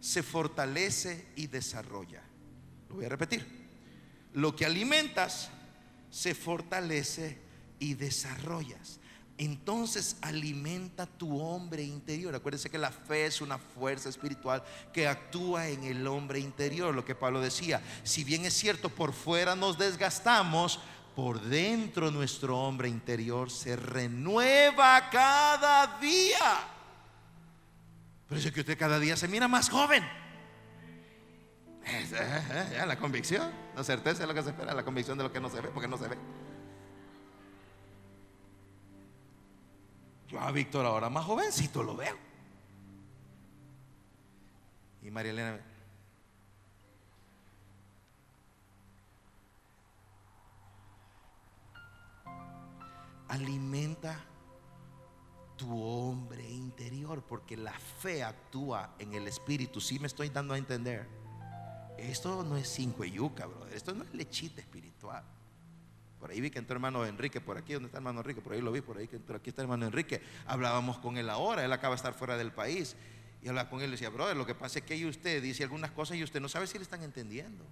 se fortalece y desarrolla. Lo voy a repetir. Lo que alimentas se fortalece y desarrollas. Entonces alimenta tu hombre interior. Acuérdense que la fe es una fuerza espiritual que actúa en el hombre interior. Lo que Pablo decía, si bien es cierto, por fuera nos desgastamos, por dentro nuestro hombre interior se renueva cada día. Pero es que usted cada día se mira más joven. Es, eh, eh, ya, la convicción, la certeza de lo que se espera, la convicción de lo que no se ve, porque no se ve. Yo a Víctor ahora más jovencito lo veo. Y María Elena. Alimenta tu hombre interior, porque la fe actúa en el espíritu. Si me estoy dando a entender. Esto no es cinco yuca, bro. Esto no es lechita espiritual. Por ahí vi que entró hermano Enrique, por aquí, ¿dónde está hermano Enrique? Por ahí lo vi, por ahí que aquí está hermano Enrique. Hablábamos con él ahora, él acaba de estar fuera del país. Y hablaba con él y decía, brother, lo que pasa es que usted dice algunas cosas y usted no sabe si le están entendiendo.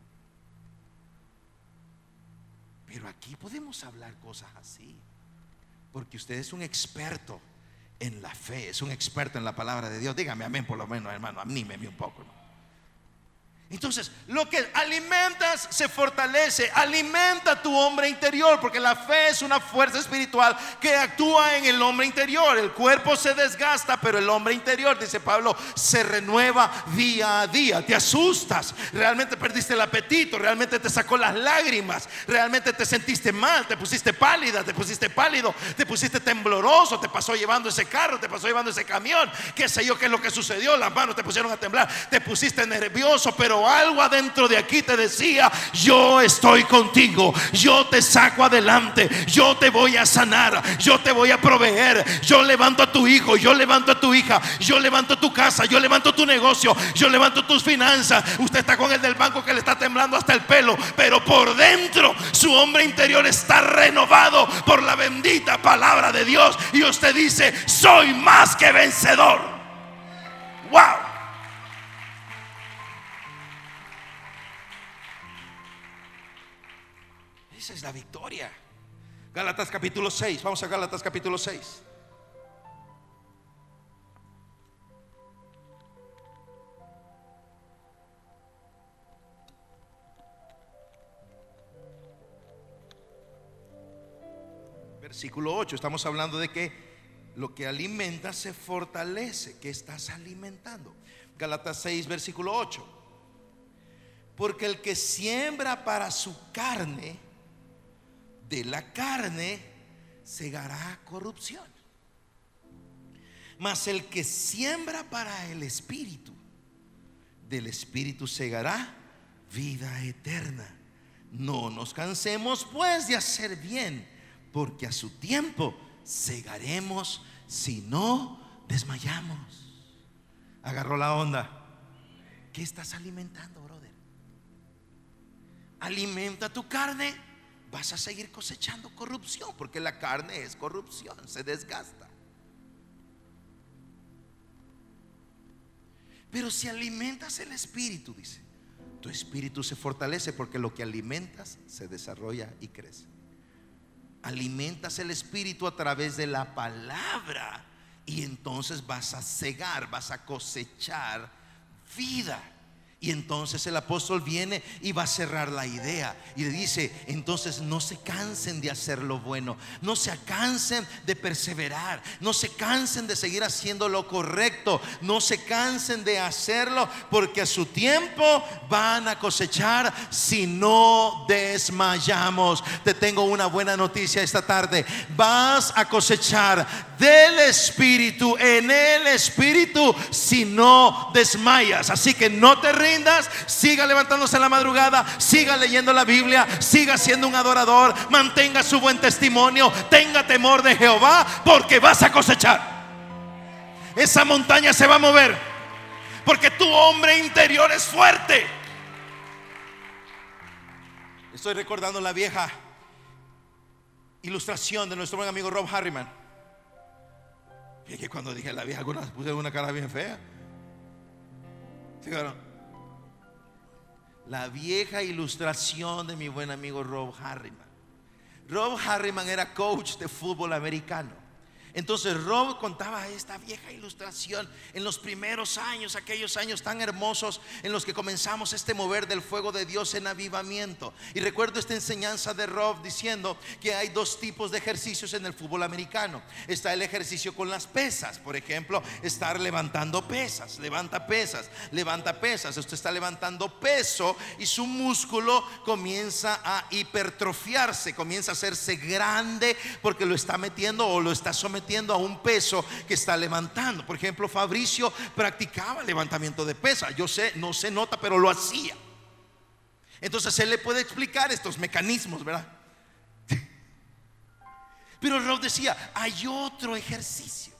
Pero aquí podemos hablar cosas así. Porque usted es un experto en la fe, es un experto en la palabra de Dios. Dígame amén por lo menos, hermano, anímeme un poco. ¿no? Entonces, lo que alimentas se fortalece. Alimenta tu hombre interior, porque la fe es una fuerza espiritual que actúa en el hombre interior. El cuerpo se desgasta, pero el hombre interior, dice Pablo, se renueva día a día. Te asustas, realmente perdiste el apetito, realmente te sacó las lágrimas, realmente te sentiste mal, te pusiste pálida, te pusiste pálido, te pusiste tembloroso, te pasó llevando ese carro, te pasó llevando ese camión, qué sé yo qué es lo que sucedió, las manos te pusieron a temblar, te pusiste nervioso, pero algo adentro de aquí te decía, yo estoy contigo, yo te saco adelante, yo te voy a sanar, yo te voy a proveer, yo levanto a tu hijo, yo levanto a tu hija, yo levanto tu casa, yo levanto tu negocio, yo levanto tus finanzas. Usted está con el del banco que le está temblando hasta el pelo, pero por dentro su hombre interior está renovado por la bendita palabra de Dios y usted dice, soy más que vencedor. Wow. Esa es la victoria. Gálatas capítulo 6. Vamos a Gálatas capítulo 6. Versículo 8. Estamos hablando de que lo que alimenta se fortalece. ¿Qué estás alimentando? Gálatas 6, versículo 8. Porque el que siembra para su carne, de la carne segará corrupción. Mas el que siembra para el espíritu, del espíritu segará vida eterna. No nos cansemos pues de hacer bien, porque a su tiempo segaremos si no desmayamos. Agarró la onda. ¿Qué estás alimentando, brother? Alimenta tu carne, vas a seguir cosechando corrupción, porque la carne es corrupción, se desgasta. Pero si alimentas el espíritu, dice, tu espíritu se fortalece porque lo que alimentas se desarrolla y crece. Alimentas el espíritu a través de la palabra y entonces vas a cegar, vas a cosechar vida. Y entonces el apóstol viene y va a cerrar la idea y le dice, entonces no se cansen de hacer lo bueno, no se cansen de perseverar, no se cansen de seguir haciendo lo correcto, no se cansen de hacerlo porque a su tiempo van a cosechar si no desmayamos. Te tengo una buena noticia esta tarde, vas a cosechar del Espíritu, en el Espíritu, si no desmayas. Así que no te siga levantándose en la madrugada, siga leyendo la Biblia, siga siendo un adorador, mantenga su buen testimonio, tenga temor de Jehová, porque vas a cosechar. Esa montaña se va a mover, porque tu hombre interior es fuerte. Estoy recordando la vieja ilustración de nuestro buen amigo Rob Harriman. Y que cuando dije la vieja, puse una cara bien fea. Sí, claro. La vieja ilustración de mi buen amigo Rob Harriman. Rob Harriman era coach de fútbol americano. Entonces Rob contaba esta vieja ilustración en los primeros años, aquellos años tan hermosos en los que comenzamos este mover del fuego de Dios en avivamiento. Y recuerdo esta enseñanza de Rob diciendo que hay dos tipos de ejercicios en el fútbol americano. Está el ejercicio con las pesas, por ejemplo, estar levantando pesas, levanta pesas, levanta pesas. Usted está levantando peso y su músculo comienza a hipertrofiarse, comienza a hacerse grande porque lo está metiendo o lo está sometiendo a un peso que está levantando. Por ejemplo, Fabricio practicaba levantamiento de pesa. Yo sé, no se nota, pero lo hacía. Entonces él le puede explicar estos mecanismos, ¿verdad? Pero Rob decía, hay otro ejercicio.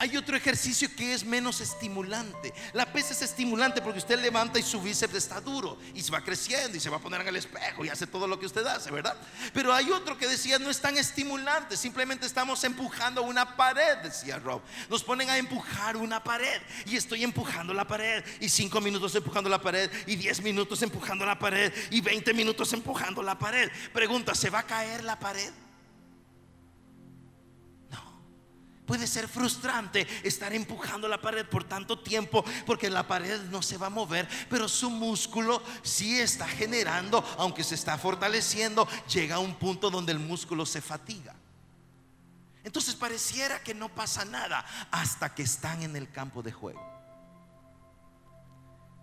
Hay otro ejercicio que es menos estimulante. La pesa es estimulante porque usted levanta y su bíceps está duro y se va creciendo y se va a poner en el espejo y hace todo lo que usted hace, ¿verdad? Pero hay otro que decía no es tan estimulante, simplemente estamos empujando una pared, decía Rob. Nos ponen a empujar una pared y estoy empujando la pared y cinco minutos empujando la pared y diez minutos empujando la pared y 20 minutos empujando la pared. Pregunta, ¿se va a caer la pared? Puede ser frustrante estar empujando la pared por tanto tiempo porque la pared no se va a mover, pero su músculo sí está generando, aunque se está fortaleciendo, llega a un punto donde el músculo se fatiga. Entonces pareciera que no pasa nada hasta que están en el campo de juego.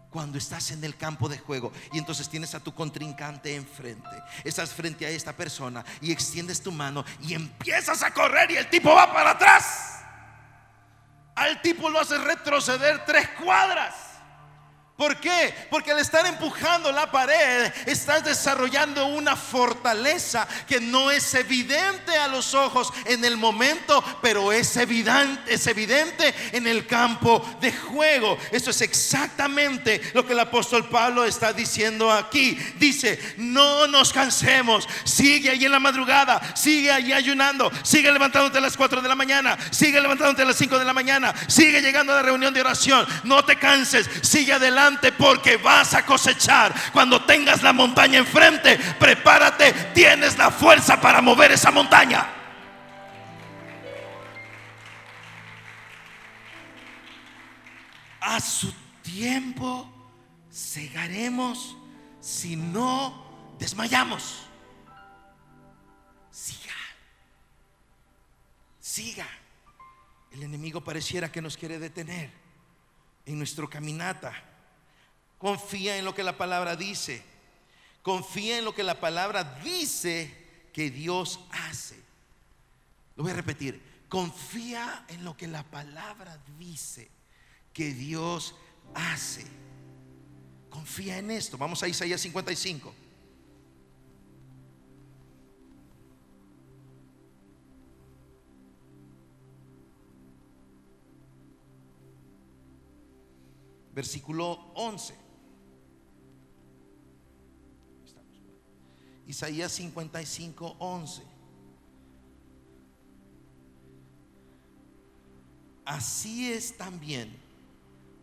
Cuando estás en el campo de juego y entonces tienes a tu contrincante enfrente, estás frente a esta persona y extiendes tu mano y empiezas a correr y el tipo va para atrás. Al tipo lo hace retroceder tres cuadras. ¿Por qué? Porque al estar empujando la pared, estás desarrollando una fortaleza que no es evidente a los ojos en el momento, pero es evidente, es evidente en el campo de juego. Eso es exactamente lo que el apóstol Pablo está diciendo aquí. Dice, no nos cansemos, sigue ahí en la madrugada, sigue allí ayunando, sigue levantándote a las 4 de la mañana, sigue levantándote a las 5 de la mañana, sigue llegando a la reunión de oración, no te canses, sigue adelante porque vas a cosechar. Cuando tengas la montaña enfrente, prepárate, tienes la fuerza para mover esa montaña. A su tiempo cegaremos si no desmayamos. Siga. Siga. El enemigo pareciera que nos quiere detener en nuestro caminata. Confía en lo que la palabra dice. Confía en lo que la palabra dice que Dios hace. Lo voy a repetir. Confía en lo que la palabra dice que Dios hace. Confía en esto. Vamos a Isaías 55. Versículo 11. Isaías 55, 11. Así es también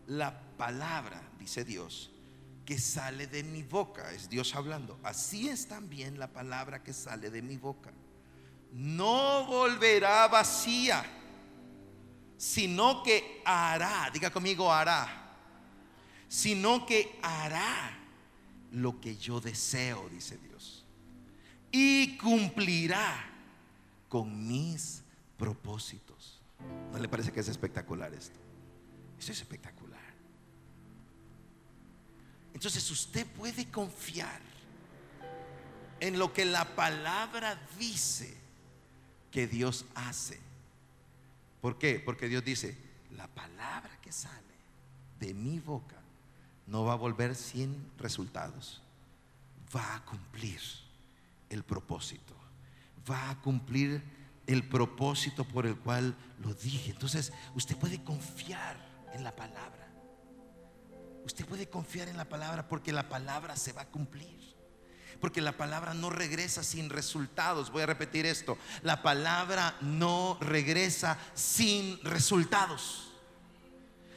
la palabra, dice Dios, que sale de mi boca. Es Dios hablando. Así es también la palabra que sale de mi boca. No volverá vacía, sino que hará, diga conmigo, hará. Sino que hará lo que yo deseo, dice Dios. Y cumplirá con mis propósitos. ¿No le parece que es espectacular esto? Eso es espectacular. Entonces usted puede confiar en lo que la palabra dice que Dios hace. ¿Por qué? Porque Dios dice, la palabra que sale de mi boca no va a volver sin resultados. Va a cumplir el propósito. Va a cumplir el propósito por el cual lo dije. Entonces, usted puede confiar en la palabra. Usted puede confiar en la palabra porque la palabra se va a cumplir. Porque la palabra no regresa sin resultados. Voy a repetir esto. La palabra no regresa sin resultados.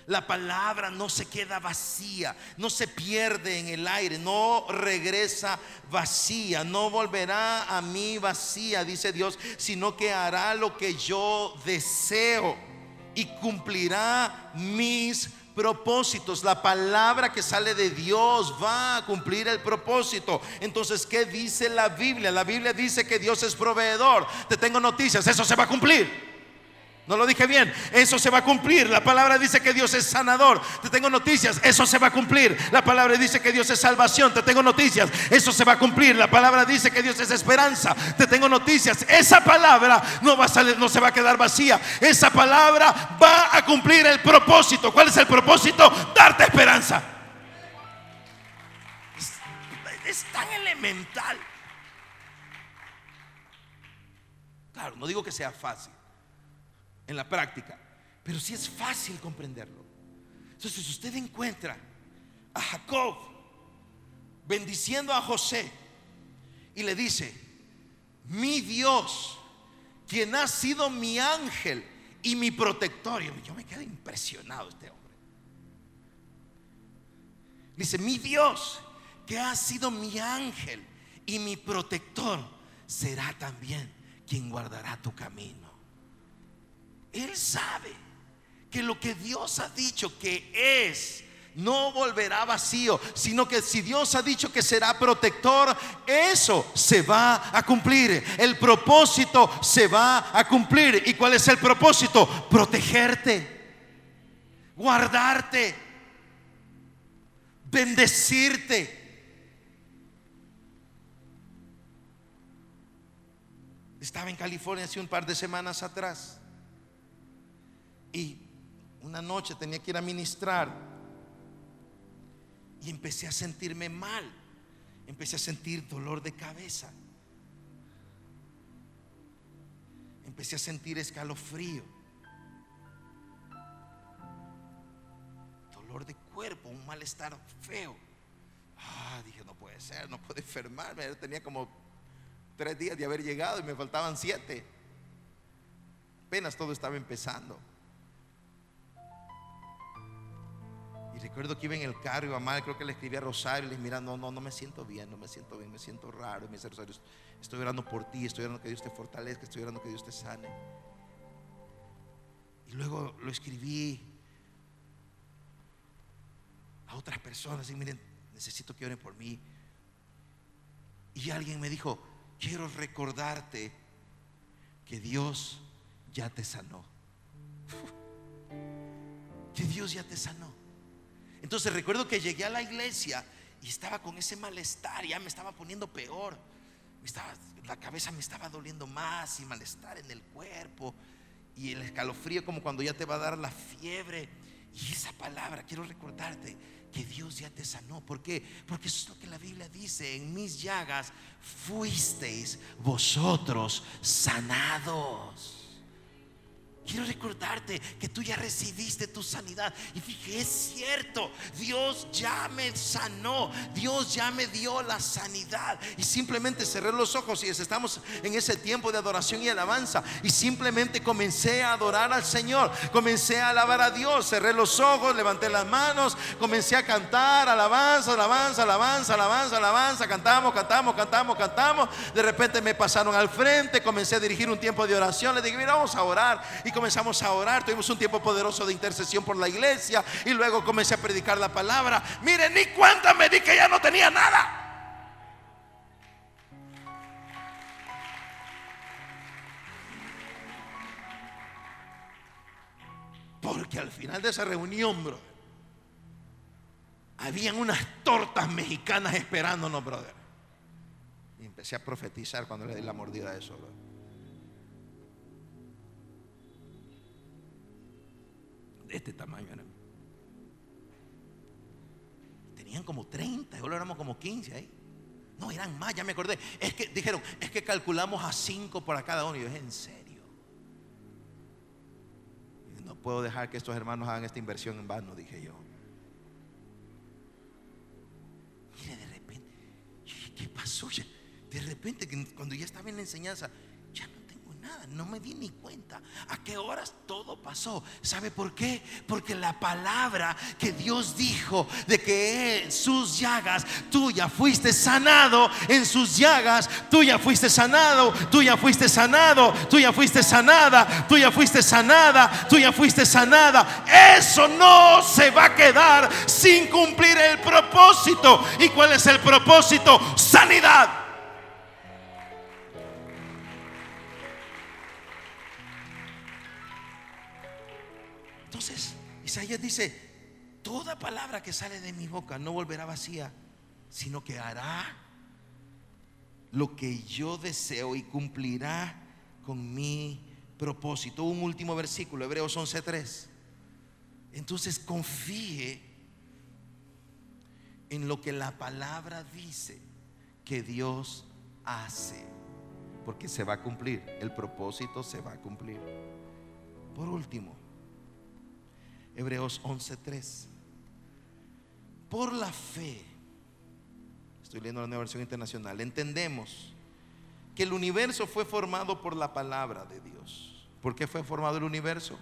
La palabra no se queda vacía, no se pierde en el aire, no regresa vacía, no volverá a mí vacía, dice Dios, sino que hará lo que yo deseo y cumplirá mis propósitos. La palabra que sale de Dios va a cumplir el propósito. Entonces, ¿qué dice la Biblia? La Biblia dice que Dios es proveedor. Te tengo noticias, eso se va a cumplir. No lo dije bien. Eso se va a cumplir. La palabra dice que Dios es sanador. Te tengo noticias. Eso se va a cumplir. La palabra dice que Dios es salvación. Te tengo noticias. Eso se va a cumplir. La palabra dice que Dios es esperanza. Te tengo noticias. Esa palabra no va a salir, no se va a quedar vacía. Esa palabra va a cumplir el propósito. ¿Cuál es el propósito? Darte esperanza. Es, es tan elemental. Claro, no digo que sea fácil en la práctica, pero sí es fácil comprenderlo. Entonces, si usted encuentra a Jacob bendiciendo a José y le dice, mi Dios, quien ha sido mi ángel y mi protector, yo me quedé impresionado este hombre. Dice, mi Dios, que ha sido mi ángel y mi protector, será también quien guardará tu camino. Él sabe que lo que Dios ha dicho que es, no volverá vacío, sino que si Dios ha dicho que será protector, eso se va a cumplir. El propósito se va a cumplir. ¿Y cuál es el propósito? Protegerte, guardarte, bendecirte. Estaba en California hace un par de semanas atrás y una noche tenía que ir a ministrar. Y empecé a sentirme mal. Empecé a sentir dolor de cabeza. Empecé a sentir escalofrío. Dolor de cuerpo, un malestar feo. Ah, dije, no puede ser, no puedo enfermarme. Tenía como tres días de haber llegado y me faltaban siete. Apenas todo estaba empezando. Y recuerdo que iba en el carro, iba mal, creo que le escribí a Rosario y le dije, no, no, no me siento bien, no me siento bien, me siento raro. Y me dice, Rosario, estoy orando por ti, estoy orando que Dios te fortalezca, estoy orando que Dios te sane. Y luego lo escribí a otras personas y miren, necesito que oren por mí. Y alguien me dijo, quiero recordarte que Dios ya te sanó. Que Dios ya te sanó. Entonces recuerdo que llegué a la iglesia y estaba con ese malestar, ya me estaba poniendo peor. Me estaba, la cabeza me estaba doliendo más y malestar en el cuerpo y el escalofrío como cuando ya te va a dar la fiebre. Y esa palabra, quiero recordarte que Dios ya te sanó. ¿Por qué? Porque eso es lo que la Biblia dice. En mis llagas fuisteis vosotros sanados. Quiero recordarte que tú ya recibiste tu sanidad. Y dije, es cierto, Dios ya me sanó, Dios ya me dio la sanidad. Y simplemente cerré los ojos y estamos en ese tiempo de adoración y alabanza. Y simplemente comencé a adorar al Señor, comencé a alabar a Dios, cerré los ojos, levanté las manos, comencé a cantar, alabanza, alabanza, alabanza, alabanza, alabanza. Cantamos, cantamos, cantamos, cantamos. De repente me pasaron al frente, comencé a dirigir un tiempo de oración. Le dije, mira, vamos a orar. Y comenzamos a orar, tuvimos un tiempo poderoso de intercesión por la iglesia y luego comencé a predicar la palabra. Miren, ni cuenta me di que ya no tenía nada. Porque al final de esa reunión, bro, habían unas tortas mexicanas esperándonos, brother. Y empecé a profetizar cuando le di la mordida a eso, bro. De este tamaño eran. Tenían como 30, ahora éramos como 15 ahí. No, eran más, ya me acordé. Es que dijeron, es que calculamos a 5 para cada uno. Y yo, es en serio. No puedo dejar que estos hermanos hagan esta inversión en vano, dije yo. Mire, de repente, yo dije, ¿qué pasó? De repente, cuando ya estaba en la enseñanza, no me di ni cuenta a qué horas todo pasó. ¿Sabe por qué? Porque la palabra que Dios dijo de que en sus llagas tú ya fuiste sanado, en sus llagas tú ya fuiste sanado, tú ya fuiste sanado, tú ya fuiste sanada, tú ya fuiste sanada, tú ya fuiste sanada. Eso no se va a quedar sin cumplir el propósito. ¿Y cuál es el propósito? Sanidad. Entonces, Isaías dice, toda palabra que sale de mi boca no volverá vacía, sino que hará lo que yo deseo y cumplirá con mi propósito. Un último versículo, Hebreos 11:3. Entonces confíe en lo que la palabra dice que Dios hace, porque se va a cumplir, el propósito se va a cumplir. Por último, Hebreos 11:3. Por la fe, estoy leyendo la nueva versión internacional, entendemos que el universo fue formado por la palabra de Dios. ¿Por qué fue formado el universo?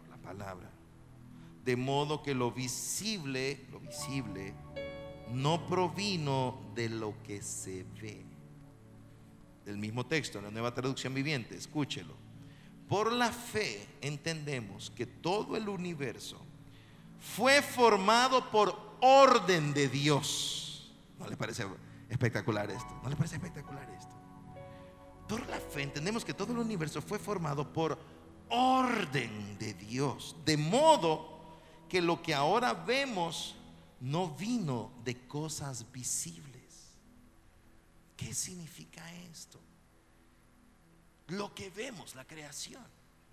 Por la palabra. De modo que lo visible, lo visible, no provino de lo que se ve. Del mismo texto, en la nueva traducción viviente, escúchelo. Por la fe entendemos que todo el universo fue formado por orden de Dios. ¿No le parece espectacular esto? ¿No le parece espectacular esto? Por la fe entendemos que todo el universo fue formado por orden de Dios. De modo que lo que ahora vemos no vino de cosas visibles. ¿Qué significa esto? Lo que vemos, la creación,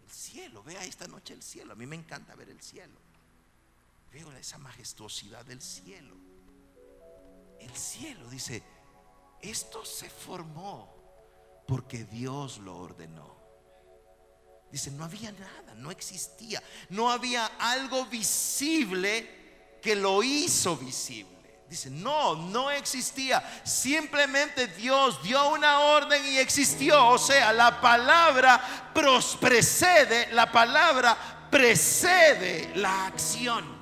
el cielo. Vea esta noche el cielo. A mí me encanta ver el cielo. veo esa majestuosidad del cielo. El cielo dice, esto se formó porque Dios lo ordenó. Dice, no había nada, no existía, no había algo visible que lo hizo visible. Dice, no, no existía. Simplemente Dios dio una orden y existió. O sea, la palabra precede, la palabra precede la acción.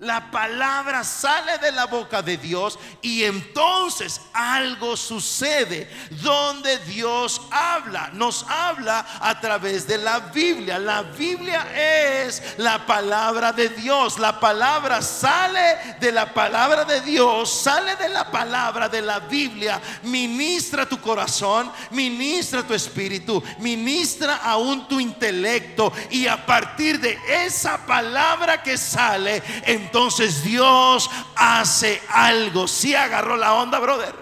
La palabra sale de la boca de Dios y entonces algo sucede donde Dios habla. Nos habla a través de la Biblia. La Biblia es la palabra de Dios. La palabra sale de la palabra de Dios, sale de la palabra de la Biblia. Ministra tu corazón, ministra tu espíritu, ministra aún tu intelecto. Y a partir de esa palabra que sale, entonces Dios hace algo. Si agarró la onda, brother.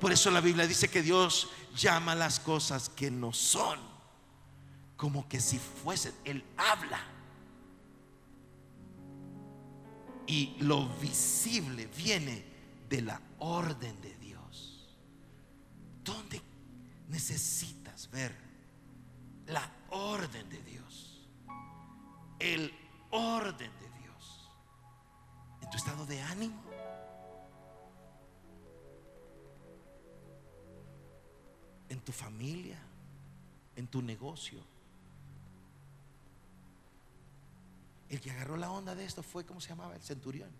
Por eso la Biblia dice que Dios llama las cosas que no son como que si fuesen. Él habla. Y lo visible viene de la orden de Dios. ¿Dónde necesitas ver la orden de Dios? El orden de tu estado de ánimo. En tu familia. En tu negocio. El que agarró la onda de esto fue, ¿cómo se llamaba? El centurión.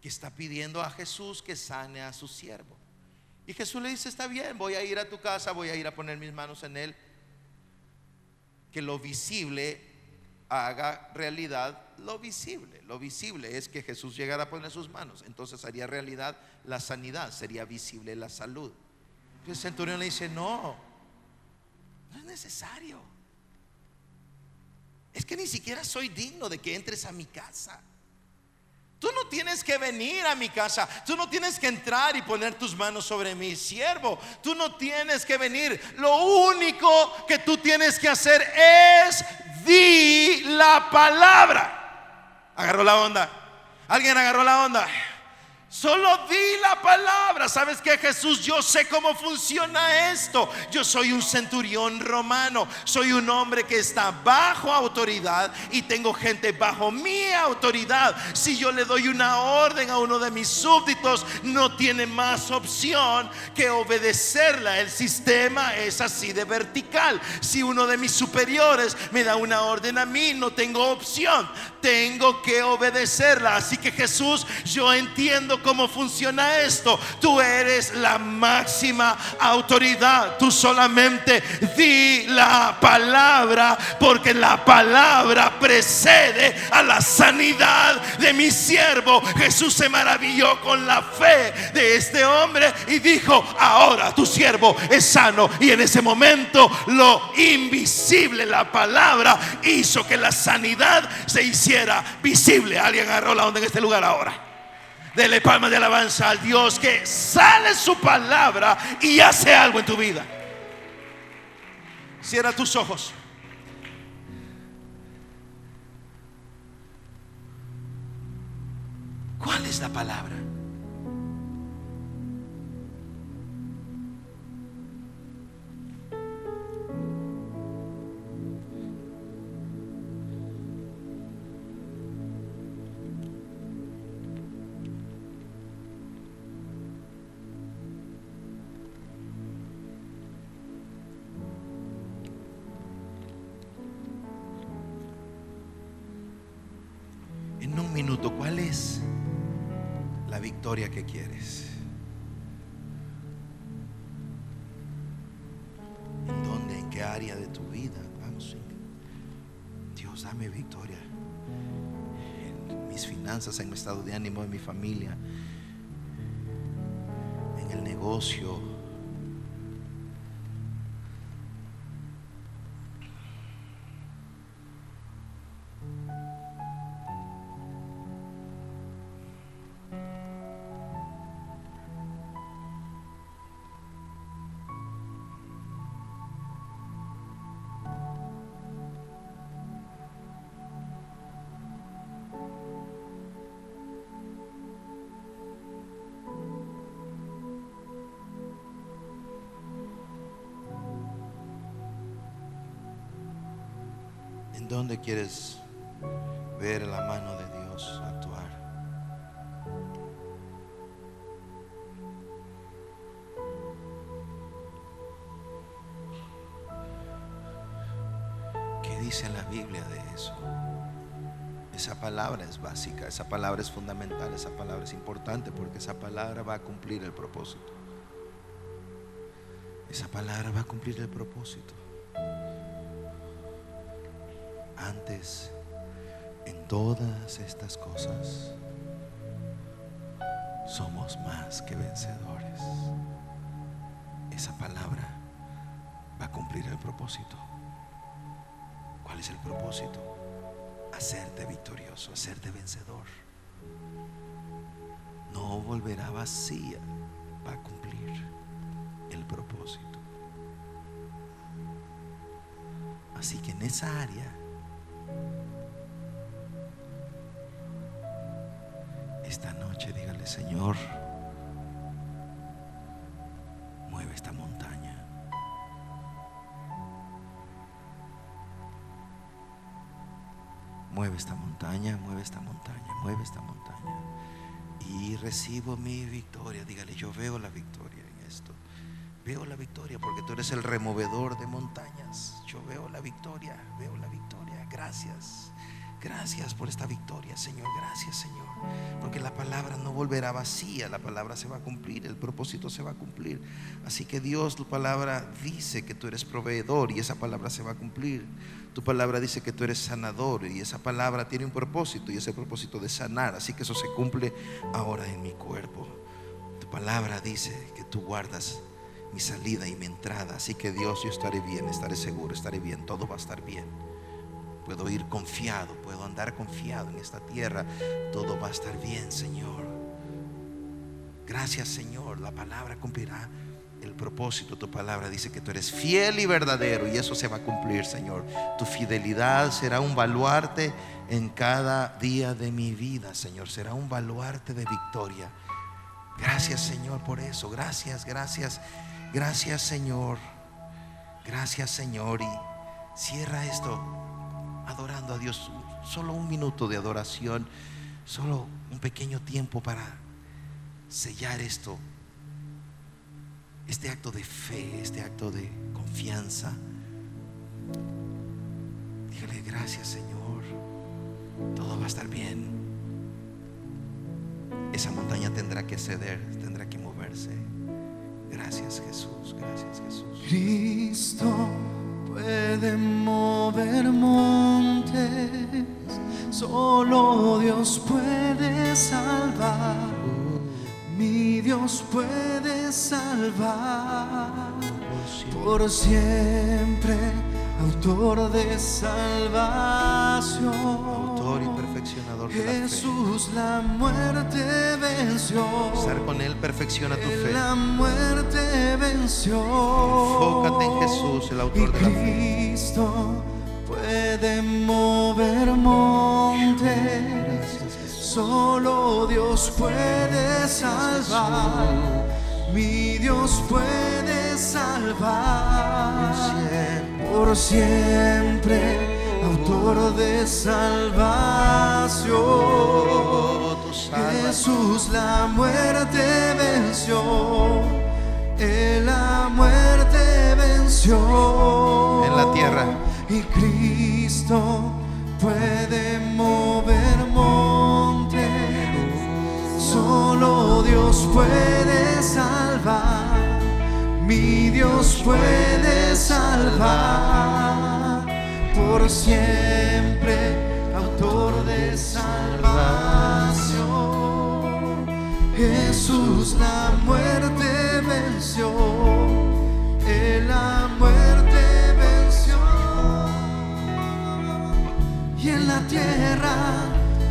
Que está pidiendo a Jesús que sane a su siervo. Y Jesús le dice, está bien, voy a ir a tu casa, voy a ir a poner mis manos en él. Que lo visible haga realidad lo visible. Lo visible es que Jesús llegara a poner sus manos. Entonces haría realidad la sanidad, sería visible la salud. Entonces el centurión le dice, no, no es necesario. Es que ni siquiera soy digno de que entres a mi casa. Tú no tienes que venir a mi casa. Tú no tienes que entrar y poner tus manos sobre mi siervo. Tú no tienes que venir. Lo único que tú tienes que hacer es di la palabra. Agarró la onda. ¿Alguien agarró la onda? Solo di la palabra. ¿Sabes qué, Jesús? Yo sé cómo funciona esto. Yo soy un centurión romano. Soy un hombre que está bajo autoridad y tengo gente bajo mi autoridad. Si yo le doy una orden a uno de mis súbditos, no tiene más opción que obedecerla. El sistema es así de vertical. Si uno de mis superiores me da una orden a mí, no tengo opción. Tengo que obedecerla. Así que Jesús, yo entiendo cómo funciona esto. Tú eres la máxima autoridad. Tú solamente di la palabra porque la palabra precede a la sanidad de mi siervo. Jesús se maravilló con la fe de este hombre y dijo, ahora tu siervo es sano. Y en ese momento lo invisible, la palabra, hizo que la sanidad se hiciera visible. Alguien agarró la onda en este lugar ahora. Dele palmas de alabanza al Dios que sale su palabra y hace algo en tu vida. Cierra tus ojos. ¿Cuál es la palabra? ¿Cuál es la victoria que quieres? ¿En dónde? ¿En qué área de tu vida? Dios, dame victoria. En mis finanzas, en mi estado de ánimo, en mi familia, en el negocio. Quieres ver la mano de Dios actuar? ¿Qué dice la Biblia de eso? Esa palabra es básica, esa palabra es fundamental, esa palabra es importante porque esa palabra va a cumplir el propósito. Esa palabra va a cumplir el propósito. En todas estas cosas, somos más que vencedores. Esa palabra va a cumplir el propósito. ¿Cuál es el propósito? Hacerte victorioso, hacerte vencedor. No volverá vacía, va a cumplir el propósito. Así que en esa área, esta noche dígale, Señor, mueve esta montaña. Mueve esta montaña, mueve esta montaña, mueve esta montaña. Y recibo mi victoria. Dígale, yo veo la victoria en esto. Veo la victoria porque tú eres el removedor de montañas. Yo veo la victoria, veo la victoria. Gracias. Gracias por esta victoria, Señor. Gracias, Señor. Porque la palabra no volverá vacía, la palabra se va a cumplir, el propósito se va a cumplir. Así que Dios, tu palabra dice que tú eres proveedor y esa palabra se va a cumplir. Tu palabra dice que tú eres sanador y esa palabra tiene un propósito y ese propósito de sanar. Así que eso se cumple ahora en mi cuerpo. Tu palabra dice que tú guardas mi salida y mi entrada. Así que Dios, yo estaré bien, estaré seguro, estaré bien, todo va a estar bien. Puedo ir confiado, puedo andar confiado en esta tierra. Todo va a estar bien, Señor. Gracias, Señor. La palabra cumplirá el propósito. Tu palabra dice que tú eres fiel y verdadero y eso se va a cumplir, Señor. Tu fidelidad será un baluarte en cada día de mi vida, Señor. Será un baluarte de victoria. Gracias, Señor, por eso. Gracias, gracias. Gracias, Señor. Gracias, Señor. Y cierra esto adorando a Dios. Solo un minuto de adoración. Solo un pequeño tiempo para sellar esto. Este acto de fe, este acto de confianza. Dígale gracias, Señor. Todo va a estar bien. Esa montaña tendrá que ceder, tendrá que moverse. Gracias, Jesús. Gracias, Jesús. Cristo puede mover montes, solo Dios puede salvar, mi Dios puede salvar por siempre, autor de salvación. Autor y perfeccionador de la fe. Jesús la muerte venció. Estar con Él perfecciona tu fe. La muerte venció. En Jesús, el autor de la fe. Cristo puede mover montes. Solo Dios puede salvar. Mi Dios puede salvar. Por siempre, autor de salvación. Jesús la muerte venció. Él la muerte En la tierra. Y Cristo puede mover montes. Solo Dios puede salvar. Mi Dios puede salvar. Por siempre, autor de salvación. Jesús la muerte venció. Él la muerte venció. Y en la tierra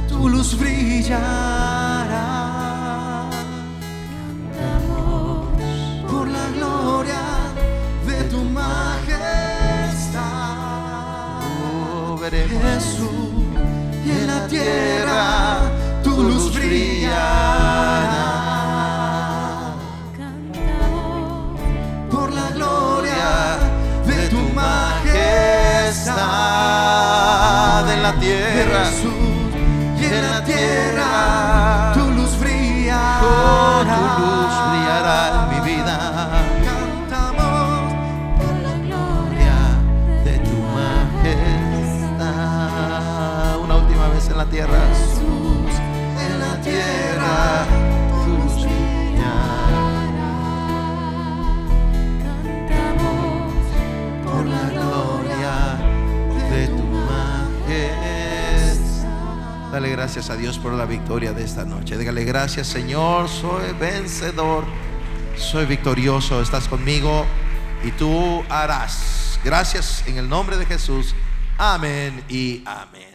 tu luz brillará. Por la gloria de tu majestad. Jesús, y en la tierra tu luz brillará. De la tierra. Majestad. gracias a Dios por la victoria de esta noche. Dígale gracias Señor, soy vencedor, soy victorioso, estás conmigo y tú harás. Gracias en el nombre de Jesús. Amén y amén.